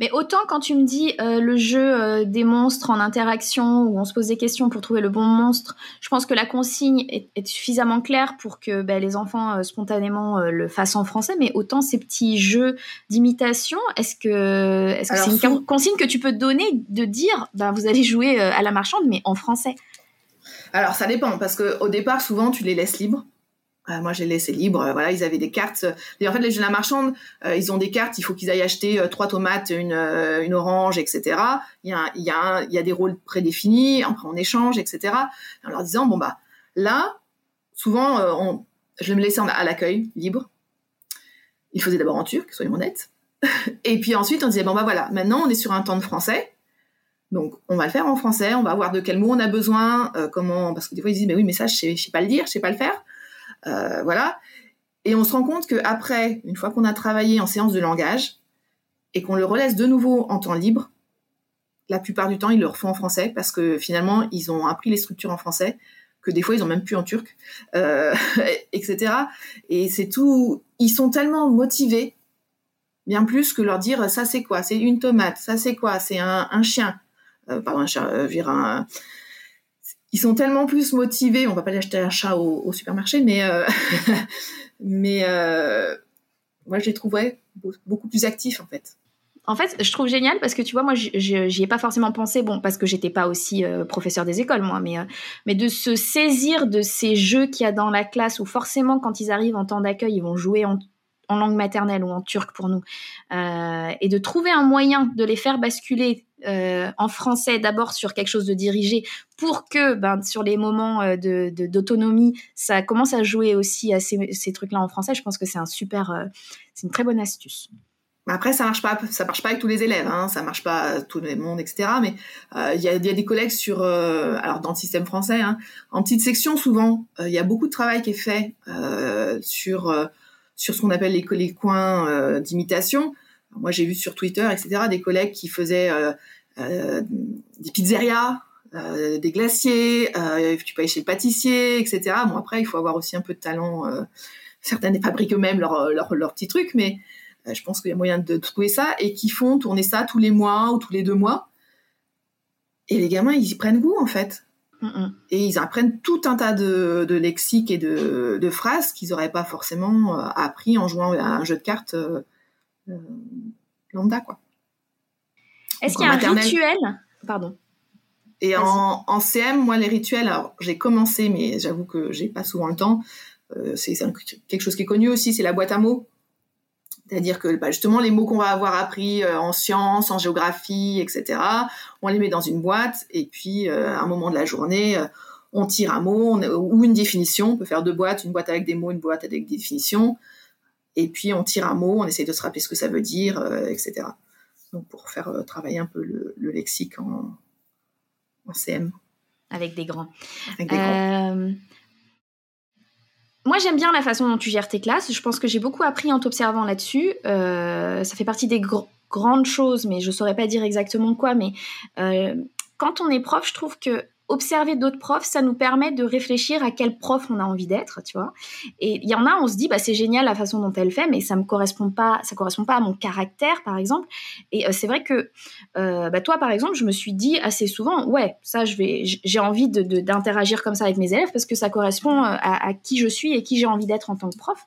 Mais autant quand tu me dis euh, le jeu euh, des monstres en interaction où on se pose des questions pour trouver le bon monstre, je pense que la consigne est, suffisamment claire pour que ben, les enfants spontanément le fassent en français. Mais autant ces petits jeux d'imitation, est-ce que c'est une consigne que tu peux donner de dire ben, vous allez jouer à la marchande mais en français? Alors ça dépend parce que au départ souvent tu les laisses libres. Euh, moi, j'ai laissé libre. Euh, voilà, ils avaient des cartes. D'ailleurs, en fait, les jeux de la marchande, euh, ils ont des cartes. Il faut qu'ils aillent acheter trois tomates, une, orange, etc. Il y a, des rôles prédéfinis. Après, on échange, etc. En leur disant, bon bah, là, souvent, on, je me laissais à l'accueil libre. Il faisait d'abord en turc, soyons honnêtes. Et puis ensuite, on disait, bon bah voilà, maintenant, on est sur un temps de français. Donc, on va le faire en français, on va voir de quel mot on a besoin, euh, comment, parce que des fois ils disent, mais oui, mais ça, je sais, sais pas le dire, je sais pas le faire, euh, voilà. Et on se rend compte qu'après, une fois qu'on a travaillé en séance de langage et qu'on le relaisse de nouveau en temps libre, la plupart du temps, ils le refont en français parce que finalement, ils ont appris les structures en français que des fois ils ont même plus en turc, euh, etc. Et c'est tout. Ils sont tellement motivés bien plus que leur dire ça c'est quoi, c'est une tomate, ça c'est quoi, c'est un, chien, pardon un chat, un, ils sont tellement plus motivés. On va pas aller acheter un chat au, supermarché, mais mais moi je les trouverais beaucoup plus actifs en fait. En fait, je trouve génial parce que tu vois, moi, j'y ai pas forcément pensé, bon, parce que j'étais pas aussi euh, professeur des écoles, moi, mais, euh, mais de se saisir de ces jeux qu'il y a dans la classe où forcément, quand ils arrivent en temps d'accueil, ils vont jouer en, langue maternelle ou en turc pour nous, euh, et de trouver un moyen de les faire basculer en français d'abord sur quelque chose de dirigé pour que ben, sur les moments d'autonomie, de, d'autonomie ça commence à jouer aussi à ces, trucs-là en français. Je pense que c'est un super, c'est une très bonne astuce. Après, ça marche pas, ça marche pas avec tous les élèves, hein, ça marche pas tout le monde, etc. Mais euh, il y, a, des collègues sur, euh, alors dans le système français, hein, en petite section souvent, euh, il y a beaucoup de travail qui est fait sur sur ce qu'on appelle les coins d'imitation. Moi, j'ai vu sur Twitter, etc., des collègues qui faisaient des pizzerias, des glaciers, tu peux aller chez le pâtissier, etc. Bon, après, il faut avoir aussi un peu de talent. certains des fabriquent eux-mêmes leurs leur, leur petits trucs, mais euh, je pense qu'il y a moyen de trouver ça, et qui font tourner ça tous les mois ou tous les deux mois. Et les gamins, ils y prennent goût, en fait. Et ils apprennent tout un tas de, de lexiques et de, de phrases qu'ils n'auraient pas forcément euh, appris en jouant à un jeu de cartes euh, lambda, quoi. Est-ce qu'il y a un rituel Pardon. Et en, en, CM, moi, les rituels, alors j'ai commencé, mais j'avoue que j'ai pas souvent le temps. c'est quelque chose qui est connu aussi, c'est la boîte à mots. C'est-à-dire que bah, justement, les mots qu'on va avoir appris euh, en sciences, en géographie, etc., on les met dans une boîte et puis euh, à un moment de la journée, euh, on tire un mot ou une définition. On peut faire deux boîtes, une boîte avec des mots, une boîte avec des définitions. Et puis on tire un mot, on essaie de se rappeler ce que ça veut dire, etc. Donc pour faire travailler un peu le, lexique en, en, CM. Avec des grands. Avec des grands. Moi, j'aime bien la façon dont tu gères tes classes. Je pense que j'ai beaucoup appris en t'observant là-dessus. Euh, ça fait partie des grandes choses, mais je saurais pas dire exactement quoi. Mais euh, quand on est prof, je trouve que observer d'autres profs, ça nous permet de réfléchir à quel prof on a envie d'être, tu vois. Et il y en a, on se dit, bah, c'est génial la façon dont elle fait, mais ça me correspond pas, ça correspond pas à mon caractère, par exemple. Et euh, c'est vrai que, euh, bah, toi, par exemple, je me suis dit assez souvent, ouais, ça, j'ai envie de, d'interagir comme ça avec mes élèves parce que ça correspond euh, à, qui je suis et qui j'ai envie d'être en tant que prof.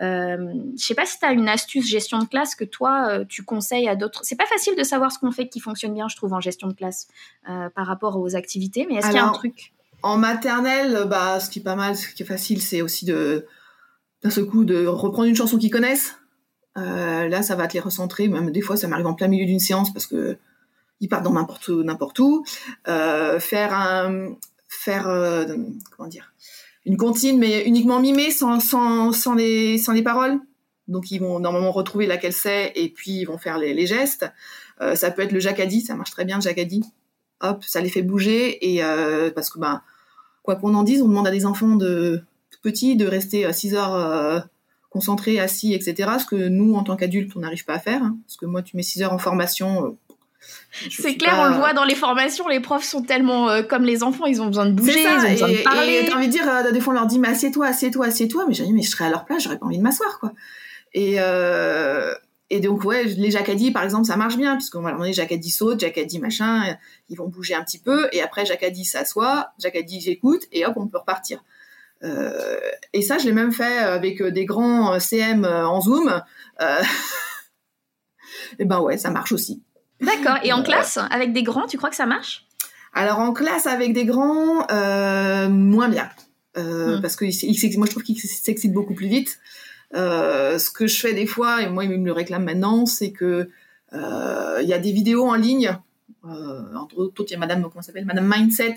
Euh, je sais pas si tu as une astuce gestion de classe que toi, tu conseilles à d'autres. C'est pas facile de savoir ce qu'on fait qui fonctionne bien, je trouve, en gestion de classe par rapport aux activités, mais est-ce qu'il y a un truc En maternelle, bah, ce qui est pas mal, ce qui est facile, c'est aussi de d'un seul coup de reprendre une chanson qu'ils connaissent. Euh, là, ça va te les recentrer. Même des fois, ça m'arrive en plein milieu d'une séance parce que ils partent dans n'importe où, n'importe où. Euh, faire un, faire euh, comment dire, une comptine, mais uniquement mimée, sans, sans, sans les, sans les paroles. Donc, ils vont normalement retrouver laquelle c'est et puis ils vont faire les, les gestes. ça peut être le jacadi, ça marche très bien le jacadi hop, ça les fait bouger. Et euh, parce que, bah, quoi qu'on en dise, on demande à des enfants de petits de rester 6 heures euh, concentrés, assis, etc. Ce que nous, en tant qu'adultes, on n'arrive pas à faire. Hein. parce que moi, tu mets 6 heures en formation. Euh, c'est clair, on le voit dans les formations, les profs sont tellement comme les enfants, ils ont besoin de bouger, ils ont besoin de parler. Et t'as envie de dire, des fois on leur dit, mais assieds-toi, assieds-toi, assieds-toi, mais j'ai dit, mais je serais à leur place, j'aurais pas envie de m'asseoir, quoi. Et, et donc, ouais, les jacadis, par exemple, ça marche bien, puisqu'on va demander jacadis saute, jacadis machin, ils vont bouger un petit peu, et après, jacadis s'assoit, jacadis j'écoute, et hop, on peut repartir. Euh, et ça, je l'ai même fait avec des grands CM en Zoom. Euh, et ben ouais, ça marche aussi. D'accord. Et en classe, avec des grands, tu crois que ça marche? Alors, en classe, avec des grands, euh, moins bien. Hmm. Parce que moi, je trouve qu'ils s'excitent beaucoup plus vite. Euh, ce que je fais des fois, et moi il me le réclame maintenant, c'est que euh, il y a des vidéos en ligne. Euh, entre autres, il y a Madame, comment s'appelle, Madame Mindset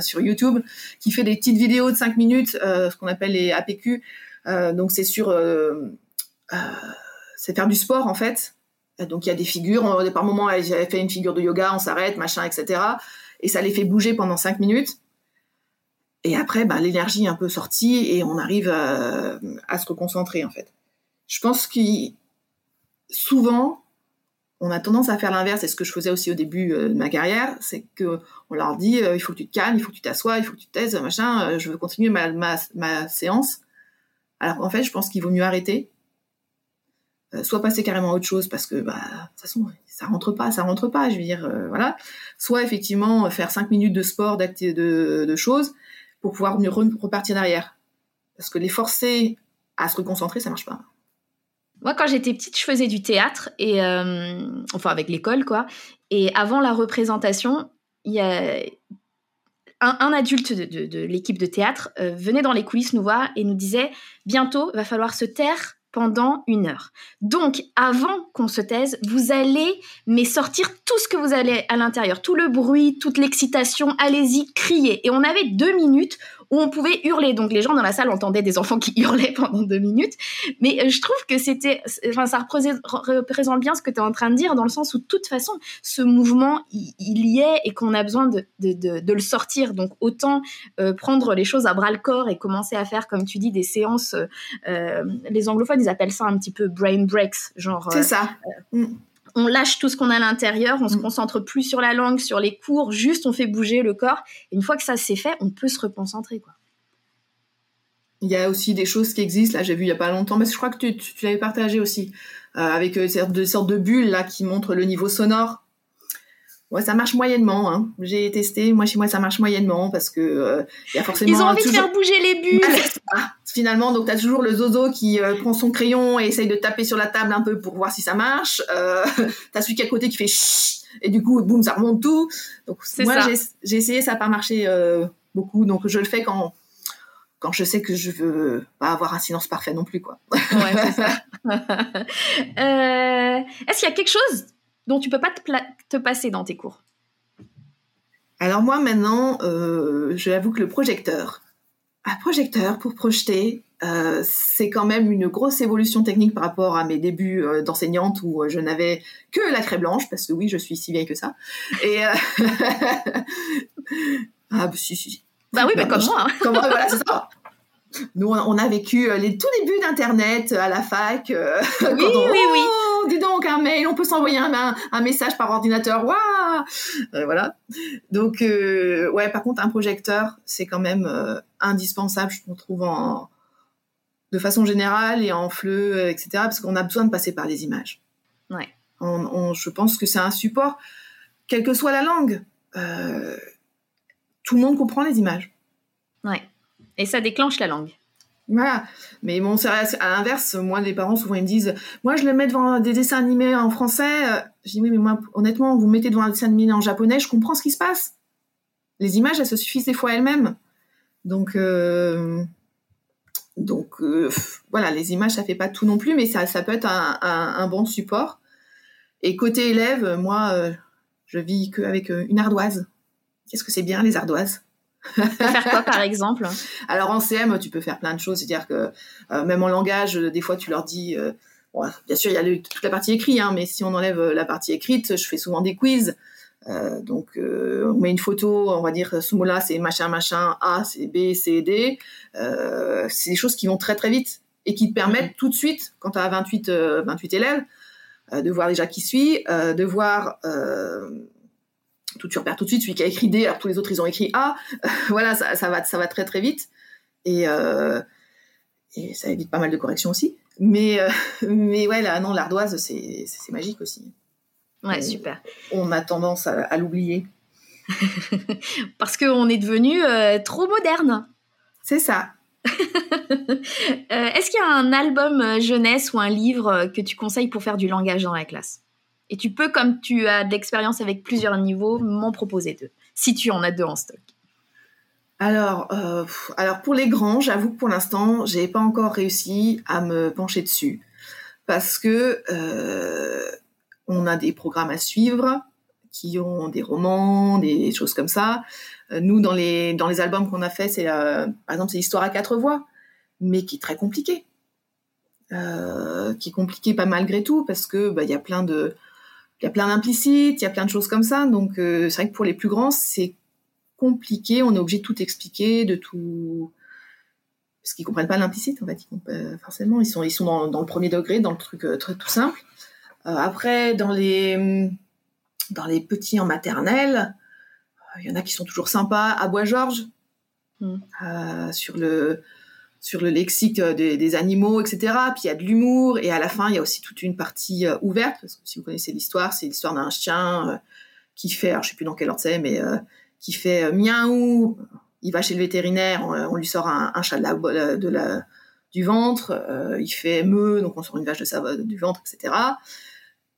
sur YouTube, qui fait des petites vidéos de 5 minutes, ce qu'on appelle les APQ. donc c'est sur, c'est faire du sport en fait. Donc il y a des figures. par moment, elle fait une figure de yoga, on s'arrête, machin, etc. Et ça les fait bouger pendant 5 minutes. Et après, bah, l'énergie est un peu sortie et on arrive à, se reconcentrer en fait. Je pense que souvent, on a tendance à faire l'inverse, et ce que je faisais aussi au début euh, de ma carrière, c'est que on leur dit euh, il faut que tu te calmes, il faut que tu t'assoies, il faut que tu te taises, machin, euh, je veux continuer ma, ma, ma séance. Alors qu'en fait, je pense qu'il vaut mieux arrêter, soit passer carrément à autre chose parce que bah, de toute façon ça rentre pas, ça rentre pas, je veux dire voilà. Soit effectivement faire cinq minutes de sport, de, de choses pour pouvoir repartir derrière. Parce que les forcer à se reconcentrer, ça marche pas. Moi, quand j'étais petite, je faisais du théâtre, et, euh, enfin avec l'école, quoi. Et avant la représentation, il y a un, adulte de, l'équipe de théâtre euh, venait dans les coulisses nous voir et nous disait bientôt, va falloir se taire pendant une heure. Donc, avant qu'on se taise, vous allez mais sortir tout ce que vous allez à l'intérieur, tout le bruit, toute l'excitation, allez-y, criez. Et on avait deux minutes où on pouvait hurler. Donc les gens dans la salle entendaient des enfants qui hurlaient pendant deux minutes. Mais euh, je trouve que c'était, enfin, ça représente bien ce que tu es en train de dire, dans le sens où de toute façon, ce mouvement, il, y est et qu'on a besoin de, de, de, le sortir. Donc autant euh, prendre les choses à bras le corps et commencer à faire, comme tu dis, des séances. Euh, les anglophones, ils appellent ça un petit peu brain breaks, genre. C'est ça. Mm on lâche tout ce qu'on a à l'intérieur, on se mm. concentre plus sur la langue, sur les cours, juste on fait bouger le corps. Et une fois que ça s'est fait, on peut se reconcentrer, quoi. Il y a aussi des choses qui existent, là j'ai vu il y a pas longtemps, mais je crois que tu, tu, l'avais partagé aussi, euh, avec euh, des sortes de bulles là qui montrent le niveau sonore. Ouais, ça marche moyennement. Hein. J'ai testé. Moi, chez moi, ça marche moyennement parce que euh, il y a forcément. Ils ont envie de faire bouger les bulles. Ah, finalement, donc tu as toujours le zozo qui euh, prend son crayon et essaye de taper sur la table un peu pour voir si ça marche. Euh, as celui qui est à côté qui fait chut et du coup, boum, ça remonte tout. Donc moi, j'ai essayé, ça n'a pas marché euh, beaucoup. Donc je le fais quand quand je sais que je veux pas avoir un silence parfait non plus, quoi. ouais, c'est ça. Est-ce qu'il y a quelque chose dont tu peux pas te, passer dans tes cours Alors moi maintenant, euh, je l'avoue que le projecteur, un projecteur pour projeter, euh, c'est quand même une grosse évolution technique par rapport à mes débuts euh, d'enseignante où je n'avais que la craie blanche, parce que oui, je suis si vieille que ça. Et ah bah, si si. Bah oui, bah, comme moi. Hein. Comme moi, voilà, c'est ça. Nous, on a vécu les tout débuts d'Internet à la fac. oui, oui, oui dis donc, un mail, on peut s'envoyer un, un, message par ordinateur, waouh euh, Voilà. Donc, euh, ouais, par contre, un projecteur, c'est quand même euh, indispensable, je trouve, en, de façon générale et en fleu, etc., parce qu'on a besoin de passer par les images. Ouais. je pense que c'est un support, quelle que soit la langue. tout le monde comprend les images. Ouais. Et ça déclenche la langue. Voilà. Mais bon, c'est à l'inverse. Moi, les parents, souvent, ils me disent, moi, je les mets devant des dessins animés en français. Je dis, oui, mais moi, honnêtement, vous mettez devant un dessin animé en japonais, je comprends ce qui se passe. Les images, elles se suffisent des fois elles-mêmes. Donc, euh, donc euh, voilà, les images, ça fait pas tout non plus, mais ça, ça peut être un, bon support. Et côté élève, moi, euh, je vis qu'avec une ardoise. Qu'est-ce que c'est bien, les ardoises? Faire quoi par exemple? Alors en CM, tu peux faire plein de choses. C'est-à-dire que euh, même en langage, euh, des fois tu leur dis, euh, bien sûr il y a toute la partie écrite, hein, mais si on enlève la partie écrite, je fais souvent des quiz. donc on met une photo, on va dire ce mot-là c'est machin machin, A c'est B, C, D. c'est des choses qui vont très très vite et qui te permettent mhm. tout de suite, quand tu as 28, 28 élèves, de voir déjà qui suit, de voir tout tu repères tout de suite celui qui a écrit D alors tous les autres ils ont écrit A. Voilà ça, ça, va ça va très très vite. Et euh, et ça évite pas mal de corrections aussi. Mais euh, mais ouais là non l'ardoise c'est c'est magique aussi. Ouais super. on a tendance à, l'oublier. Parce qu'on est devenu euh, trop moderne. C'est ça. Est-ce qu'il y a un album jeunesse ou un livre que tu conseilles pour faire du langage dans la classe? Et tu peux, comme tu as de l'expérience avec plusieurs niveaux, m'en proposer deux, si tu en as deux en stock. Alors, euh, alors pour les grands, j'avoue que pour l'instant, j'ai pas encore réussi à me pencher dessus parce que euh, on a des programmes à suivre qui ont des romans, des choses comme ça. Euh, nous, dans les dans les albums qu'on a fait, c'est par exemple c'est l'histoire à quatre voix, mais qui est très compliqué, qui est compliqué pas malgré tout parce que bah, il y a plein de il y a plein d'implicites, il y a plein de choses comme ça. Donc euh, c'est vrai que pour les plus grands, c'est compliqué. On est obligé de tout expliquer, de tout parce qu'ils comprennent pas l'implicite en fait. Ils forcément, ils sont ils sont dans, le premier degré, dans le truc euh, très tout simple. Euh, après, dans les dans les petits en maternelle, il y en a qui sont toujours sympas. À Bois Georges, mm. sur le sur le lexique des, animaux, etc. Puis il y a de l'humour et à la fin il y a aussi toute une partie ouverte parce que si vous connaissez l'histoire, c'est l'histoire d'un chien qui fait, alors je sais plus dans quel ordre c'est, mais qui fait miaou. Il va chez le vétérinaire, on, lui sort un, chat de la, de la du ventre, il fait meu, donc on sort une vache de sa, du ventre, etc.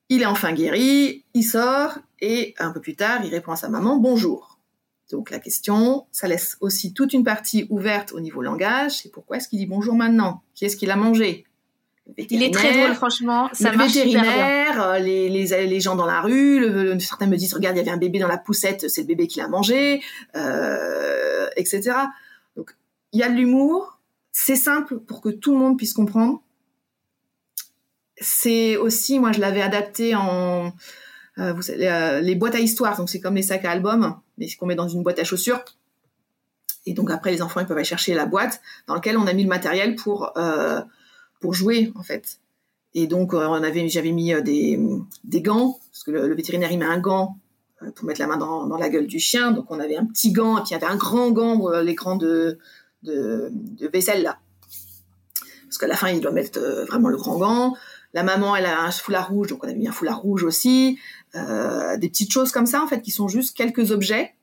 Il est enfin guéri, il sort et un peu plus tard, il répond à sa maman bonjour. Donc la question, ça laisse aussi toute une partie ouverte au niveau langage. C'est pourquoi est-ce qu'il dit bonjour maintenant? Qui est-ce qu'il a mangé? Il est très drôle, franchement. Ça le vétérinaire, euh, Les, les, les, gens dans la rue, le, certains me disent regarde, il y avait un bébé dans la poussette, c'est le bébé qui l'a mangé, euh, etc. Donc il y a de l'humour, c'est simple pour que tout le monde puisse comprendre c'est aussi, moi je l'avais adapté en, euh, savez, euh, les boîtes à histoire, donc c'est comme les sacs à album, mais qu'on met dans une boîte à chaussures. Et donc après les enfants ils peuvent aller chercher la boîte dans laquelle on a mis le matériel pour euh, pour jouer en fait. Et donc on avait, j'avais mis des, des gants parce que le, vétérinaire met un gant pour mettre la main dans, dans, la gueule du chien. Donc on avait un petit gant et puis il y avait un grand gant, l'écran de, de, de vaisselle là. Parce qu'à la fin il doit mettre vraiment le grand gant. La maman, elle a un foulard rouge, donc on a mis un foulard rouge aussi. Euh, des petites choses comme ça, en fait, qui sont juste quelques objets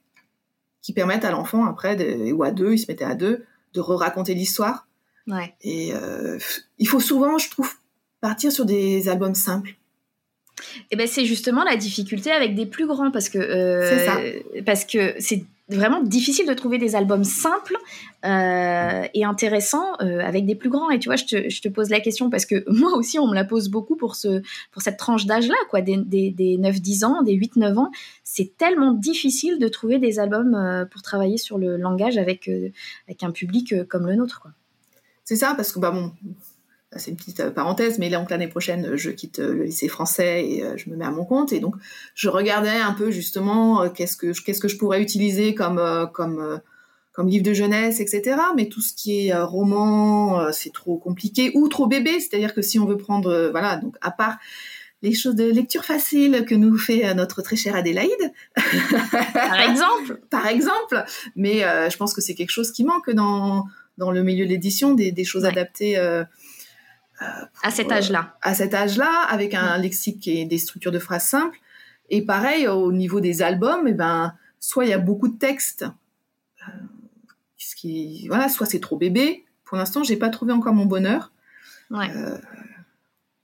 qui permettent à l'enfant, après, ou à deux, ils se mettaient à deux, de re-raconter l'histoire. Ouais. Et euh, il faut souvent, je trouve, partir sur des albums simples. Et eh ben c'est justement la difficulté avec des plus grands parce que euh, parce que c'est vraiment difficile de trouver des albums simples euh, et intéressants euh, avec des plus grands. Et tu vois, je te, je te, pose la question parce que moi aussi, on me la pose beaucoup pour, ce, pour cette tranche d'âge-là, quoi, des, des, des 9-10 ans, des 8-9 ans. C'est tellement difficile de trouver des albums euh, pour travailler sur le langage avec, avec un public comme le nôtre. C'est ça, parce que bah, bon, c'est une petite euh, parenthèse, mais donc l'année prochaine, je quitte euh, le lycée français et euh, je me mets à mon compte. Et donc, je regardais un peu justement qu'est-ce que qu'est-ce que je pourrais utiliser comme comme comme livre de jeunesse, etc. Mais tout ce qui est roman, c'est trop compliqué ou trop bébé. C'est-à-dire que si on veut prendre, voilà, donc à part les choses de lecture facile que nous fait notre très chère Adélaïde, par exemple, par exemple. Mais je pense que c'est quelque chose qui manque dans dans le milieu de l'édition, des, des choses adaptées à cet âge-là. À cet âge-là, avec un lexique et des structures de phrases simples. Et pareil, au niveau des albums, et eh ben, soit il y a beaucoup de textes, euh, qui, voilà, soit c'est trop bébé. Pour l'instant, j'ai pas trouvé encore mon bonheur. Ouais. Euh,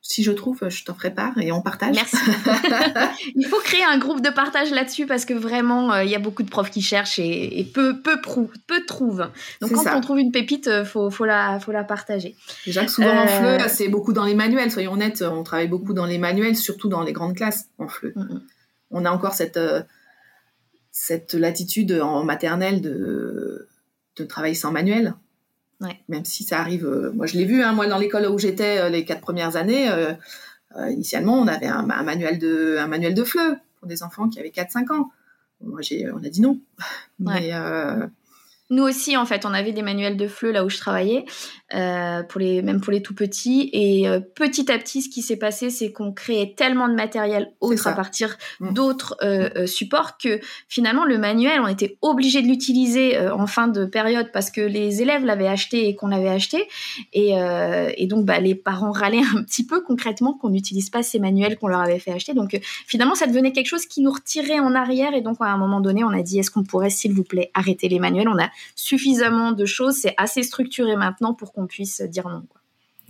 si je trouve, je t'en ferai part et on partage. Merci. il faut créer un groupe de partage là-dessus parce que vraiment, euh, il y a beaucoup de profs qui cherchent et, peu, peu, peu trouvent. Donc quand on trouve une pépite, il faut, faut, la, faut la partager. Déjà que souvent en euh, FLE, c'est beaucoup dans les manuels. Soyons honnêtes, on travaille beaucoup dans les manuels, surtout dans les grandes classes en FLE. Mm, mm. On a encore cette, euh, cette latitude en maternelle de, de travailler sans manuel. Même si ça arrive, euh, moi je l'ai vu, hein, moi dans l'école où j'étais euh, les quatre premières années, euh, initialement on avait un, manuel de un manuel de fleu pour des enfants qui avaient 4-5 ans. Moi j'ai, on a dit non. Mais nous aussi, en fait, on avait des manuels de FLE là où je travaillais, euh, pour les, même pour les tout petits. Et euh, petit à petit, ce qui s'est passé, c'est qu'on créait tellement de matériel autre à partir mmh. d'autres euh, euh, supports que finalement, le manuel, on était obligé de l'utiliser en fin de période parce que les élèves l'avaient acheté et qu'on l'avait acheté. Et, et donc, bah, les parents râlaient un petit peu concrètement qu'on n'utilise pas ces manuels qu'on leur avait fait acheter. Donc, finalement, ça devenait quelque chose qui nous retirait en arrière. Et donc, à un moment donné, on a dit, est-ce qu'on pourrait, s'il vous plaît, arrêter les manuels? On a suffisamment de choses, c'est assez structuré maintenant pour qu'on puisse dire non.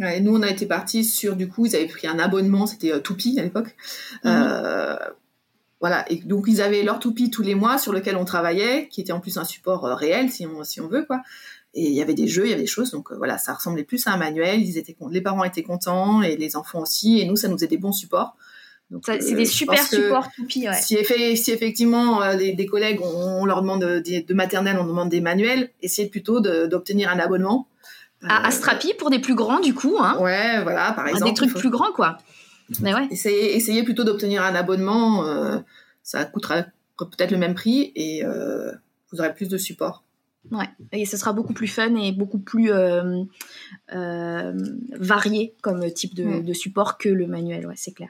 et nous, on a été partis sur, du coup, ils avaient pris un abonnement, c'était euh, Toupie à l'époque. Mhm. Euh, voilà, et donc ils avaient leur Toupie tous les mois sur lequel on travaillait, qui était en plus un support euh, réel, si on, si on veut, quoi. Et il y avait des jeux, il y avait des choses, donc voilà, ça ressemblait plus à un manuel. Ils étaient, les parents étaient contents et les enfants aussi, et nous, ça nous faisait des bons supports. C'est des super supports. Si, effectivement euh, des, collègues, on, leur demande de, maternelle, on demande des manuels, essayez plutôt d'obtenir un abonnement. À Astrapi pour des plus grands, du coup. Hein. Ouais, voilà, par exemple. Des trucs plus grands, quoi. Mais ouais. Essayez, plutôt d'obtenir un abonnement. Euh, ça coûtera peut-être le même prix et euh, vous aurez plus de support. Ouais, et ce sera beaucoup plus fun et beaucoup plus euh, euh, varié comme type de, de support que le manuel, ouais, c'est clair.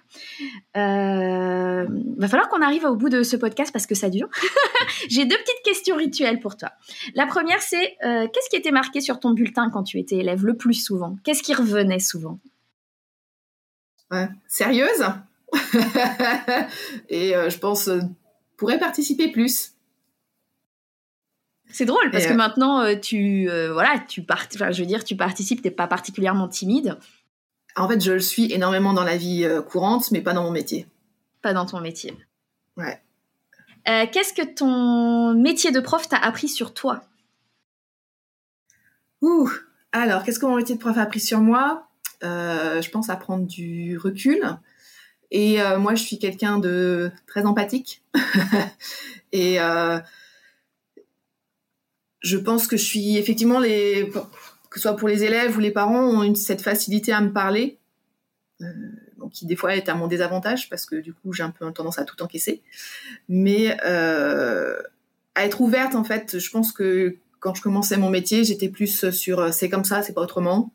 Euh, va falloir qu'on arrive au bout de ce podcast parce que ça dure. J'ai deux petites questions rituelles pour toi. La première, c'est euh, qu'est-ce qui était marqué sur ton bulletin quand tu étais élève le plus souvent? Qu'est-ce qui revenait souvent? Ouais. Sérieuse? Et je pense pourrait participer plus. C'est drôle parce Et, que euh, maintenant euh, tu euh, voilà tu part... enfin, je veux dire tu participes t'es pas particulièrement timide En fait, je le suis énormément dans la vie euh, courante, mais pas dans mon métier. pas dans ton métier. Ouais. Euh, Qu'est-ce que ton métier de prof t'a appris sur toi? Ouh Alors, qu'est-ce que mon métier de prof a appris sur moi? Je pense à prendre du recul. Et moi, je suis quelqu'un de très empathique. et je pense que je suis effectivement les que ce soit pour les élèves ou les parents ont cette facilité à me parler, euh, qui des fois est à mon désavantage parce que du coup j'ai un peu tendance à tout encaisser, mais euh, à être ouverte en fait, je pense que quand je commençais mon métier j'étais plus sur euh, c'est comme ça, c'est pas autrement,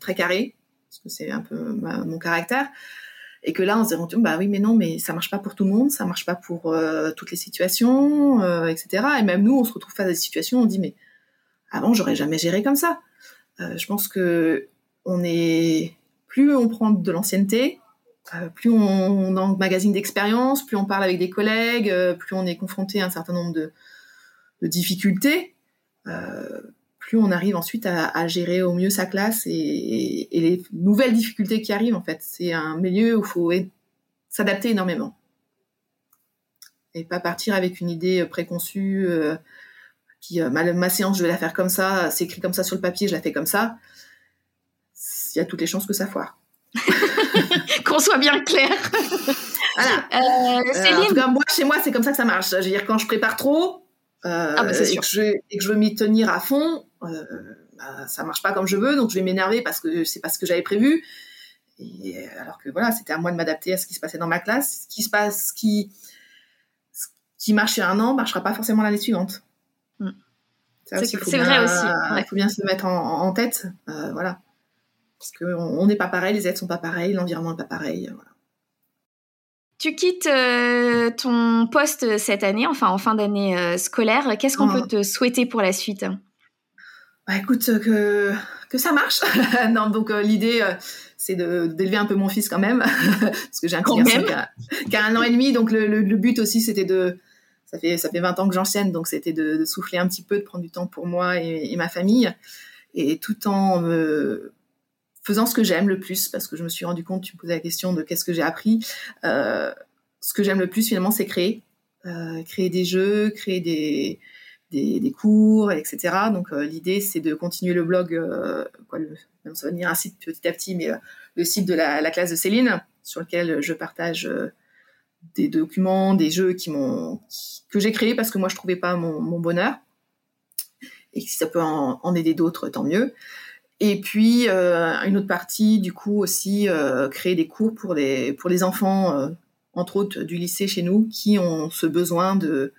très carré parce que c'est un peu mon caractère. Et que là, on se dit, bah oui, mais non, mais ça marche pas pour tout le monde, ça marche pas pour euh, toutes les situations, euh, etc. Et même nous, on se retrouve face à des situations, on dit, mais avant, j'aurais jamais géré comme ça. Euh, je pense que on est, plus on prend de l'ancienneté, plus on, on emmagasine d'expérience, plus on parle avec des collègues, plus on est confronté à un certain nombre de, difficultés, plus on arrive ensuite à, à gérer au mieux sa classe et, et les nouvelles difficultés qui arrivent. En fait, c'est un milieu où il faut s'adapter énormément et pas partir avec une idée préconçue. euh, qui euh, ma, ma séance, je vais la faire comme ça, c'est écrit comme ça sur le papier, je la fais comme ça. Il y a toutes les chances que ça foire. Qu'on soit bien clair. Voilà. Euh, Euh, en tout cas, moi, chez moi, c'est comme ça que ça marche. Je veux dire, quand je prépare trop euh, Ah bah, et, que je, et que je veux m'y tenir à fond, euh, bah, ça marche pas comme je veux, donc je vais m'énerver parce que c'est pas ce que j'avais prévu. Et euh, alors que voilà, c'était à moi de m'adapter à ce qui se passait dans ma classe. Ce qui se passe, ce qui, ce qui marche un an, marchera pas forcément l'année suivante. Mm. C'est- vrai aussi, ouais. Il faut bien se le mettre en, en tête. euh, voilà. Parce qu'on on n'est pas pareil, les aides sont pas pareils, l'environnement n'est pas pareil. voilà. Tu quittes euh, ton poste cette année, enfin en fin d'année euh, scolaire. Qu'est-ce qu'on peut te souhaiter pour la suite? Bah écoute, euh, que, que ça marche. non, donc euh, l'idée, c'est d'élever un peu mon fils quand même, parce que j'ai un petit garçon qui a, qui a un an et demi, donc le, le- le but aussi, c'était de... Ça fait, ça fait 20 ans que j'enchaîne, donc c'était de, de souffler un petit peu, de prendre du temps pour moi et, et ma famille, et tout en me faisant ce que j'aime le plus, parce que je me suis rendu compte, tu me posais la question de qu'est-ce que j'ai appris, euh, ce que j'aime le plus finalement, c'est créer. Euh, créer des jeux, créer des, des, des cours, etc. Donc euh, l'idée, c'est de continuer le blog, euh, quoi, le, même ça va devenir un site petit à petit, mais euh, le site de la, la classe de Céline, sur lequel je partage des documents, des jeux qui m'ont, que j'ai créés parce que moi je trouvais pas mon, mon bonheur. Et si ça peut en, en aider d'autres, tant mieux. Et puis euh, une autre partie, du coup aussi euh, créer des cours pour les pour les enfants, euh, entre autres du lycée chez nous, qui ont ce besoin de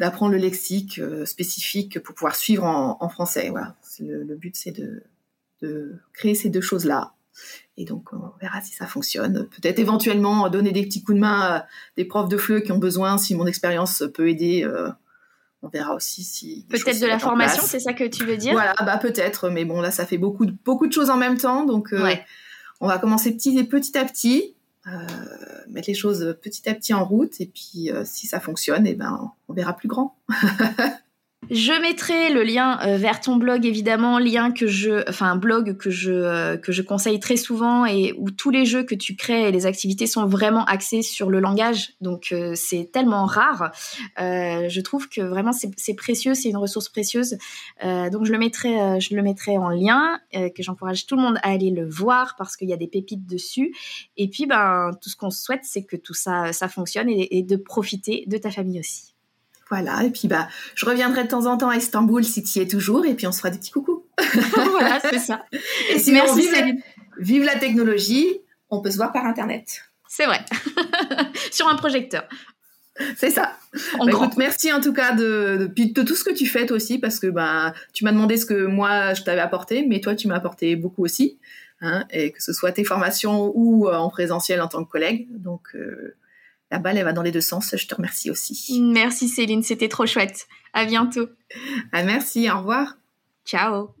d'apprendre le lexique spécifique pour pouvoir suivre en, français. Voilà, le, but c'est de, de créer ces deux choses là. Et donc on verra si ça fonctionne. Peut-être éventuellement donner des petits coups de main à des profs de FLE qui ont besoin, si mon expérience peut aider. On verra aussi si Peut-être de la formation, c'est ça que tu veux dire? Voilà, bah peut-être, mais bon là ça fait beaucoup de, beaucoup de choses en même temps, donc euh, Ouais. on va commencer petit, petit à petit, euh, mettre les choses petit à petit en route, et puis euh, si ça fonctionne, et ben on verra plus grand. Je mettrai le lien euh, vers ton blog évidemment, lien que je, enfin un blog que je euh, que je conseille très souvent et où tous les jeux que tu crées et les activités sont vraiment axés sur le langage. Donc euh, c'est tellement rare. Euh, je trouve que vraiment c'est précieux, c'est une ressource précieuse. Euh, donc je le mettrai, euh, je le mettrai en lien, que j'encourage tout le monde à aller le voir parce qu'il y a des pépites dessus. Et puis ben tout ce qu'on souhaite c'est que tout ça ça fonctionne et de profiter de ta famille aussi. Voilà, et puis bah je reviendrai de temps en temps à Istanbul si tu y es toujours, et puis on se fera des petits coucous. voilà, c'est ça. Et sinon, Merci vive, la, vive la technologie, on peut se voir par internet. C'est vrai. Sur un projecteur. C'est ça. Bah, écoute, merci en tout cas de, de, tout ce que tu fais toi aussi, parce que bah, tu m'as demandé ce que moi je t'avais apporté, mais toi tu m'as apporté beaucoup aussi, hein, et que ce soit tes formations ou en présentiel en tant que collègue. Donc euh, la balle, elle va dans les deux sens. Je te remercie aussi. Merci Céline, c'était trop chouette. À bientôt. Ah, merci, au revoir. Ciao.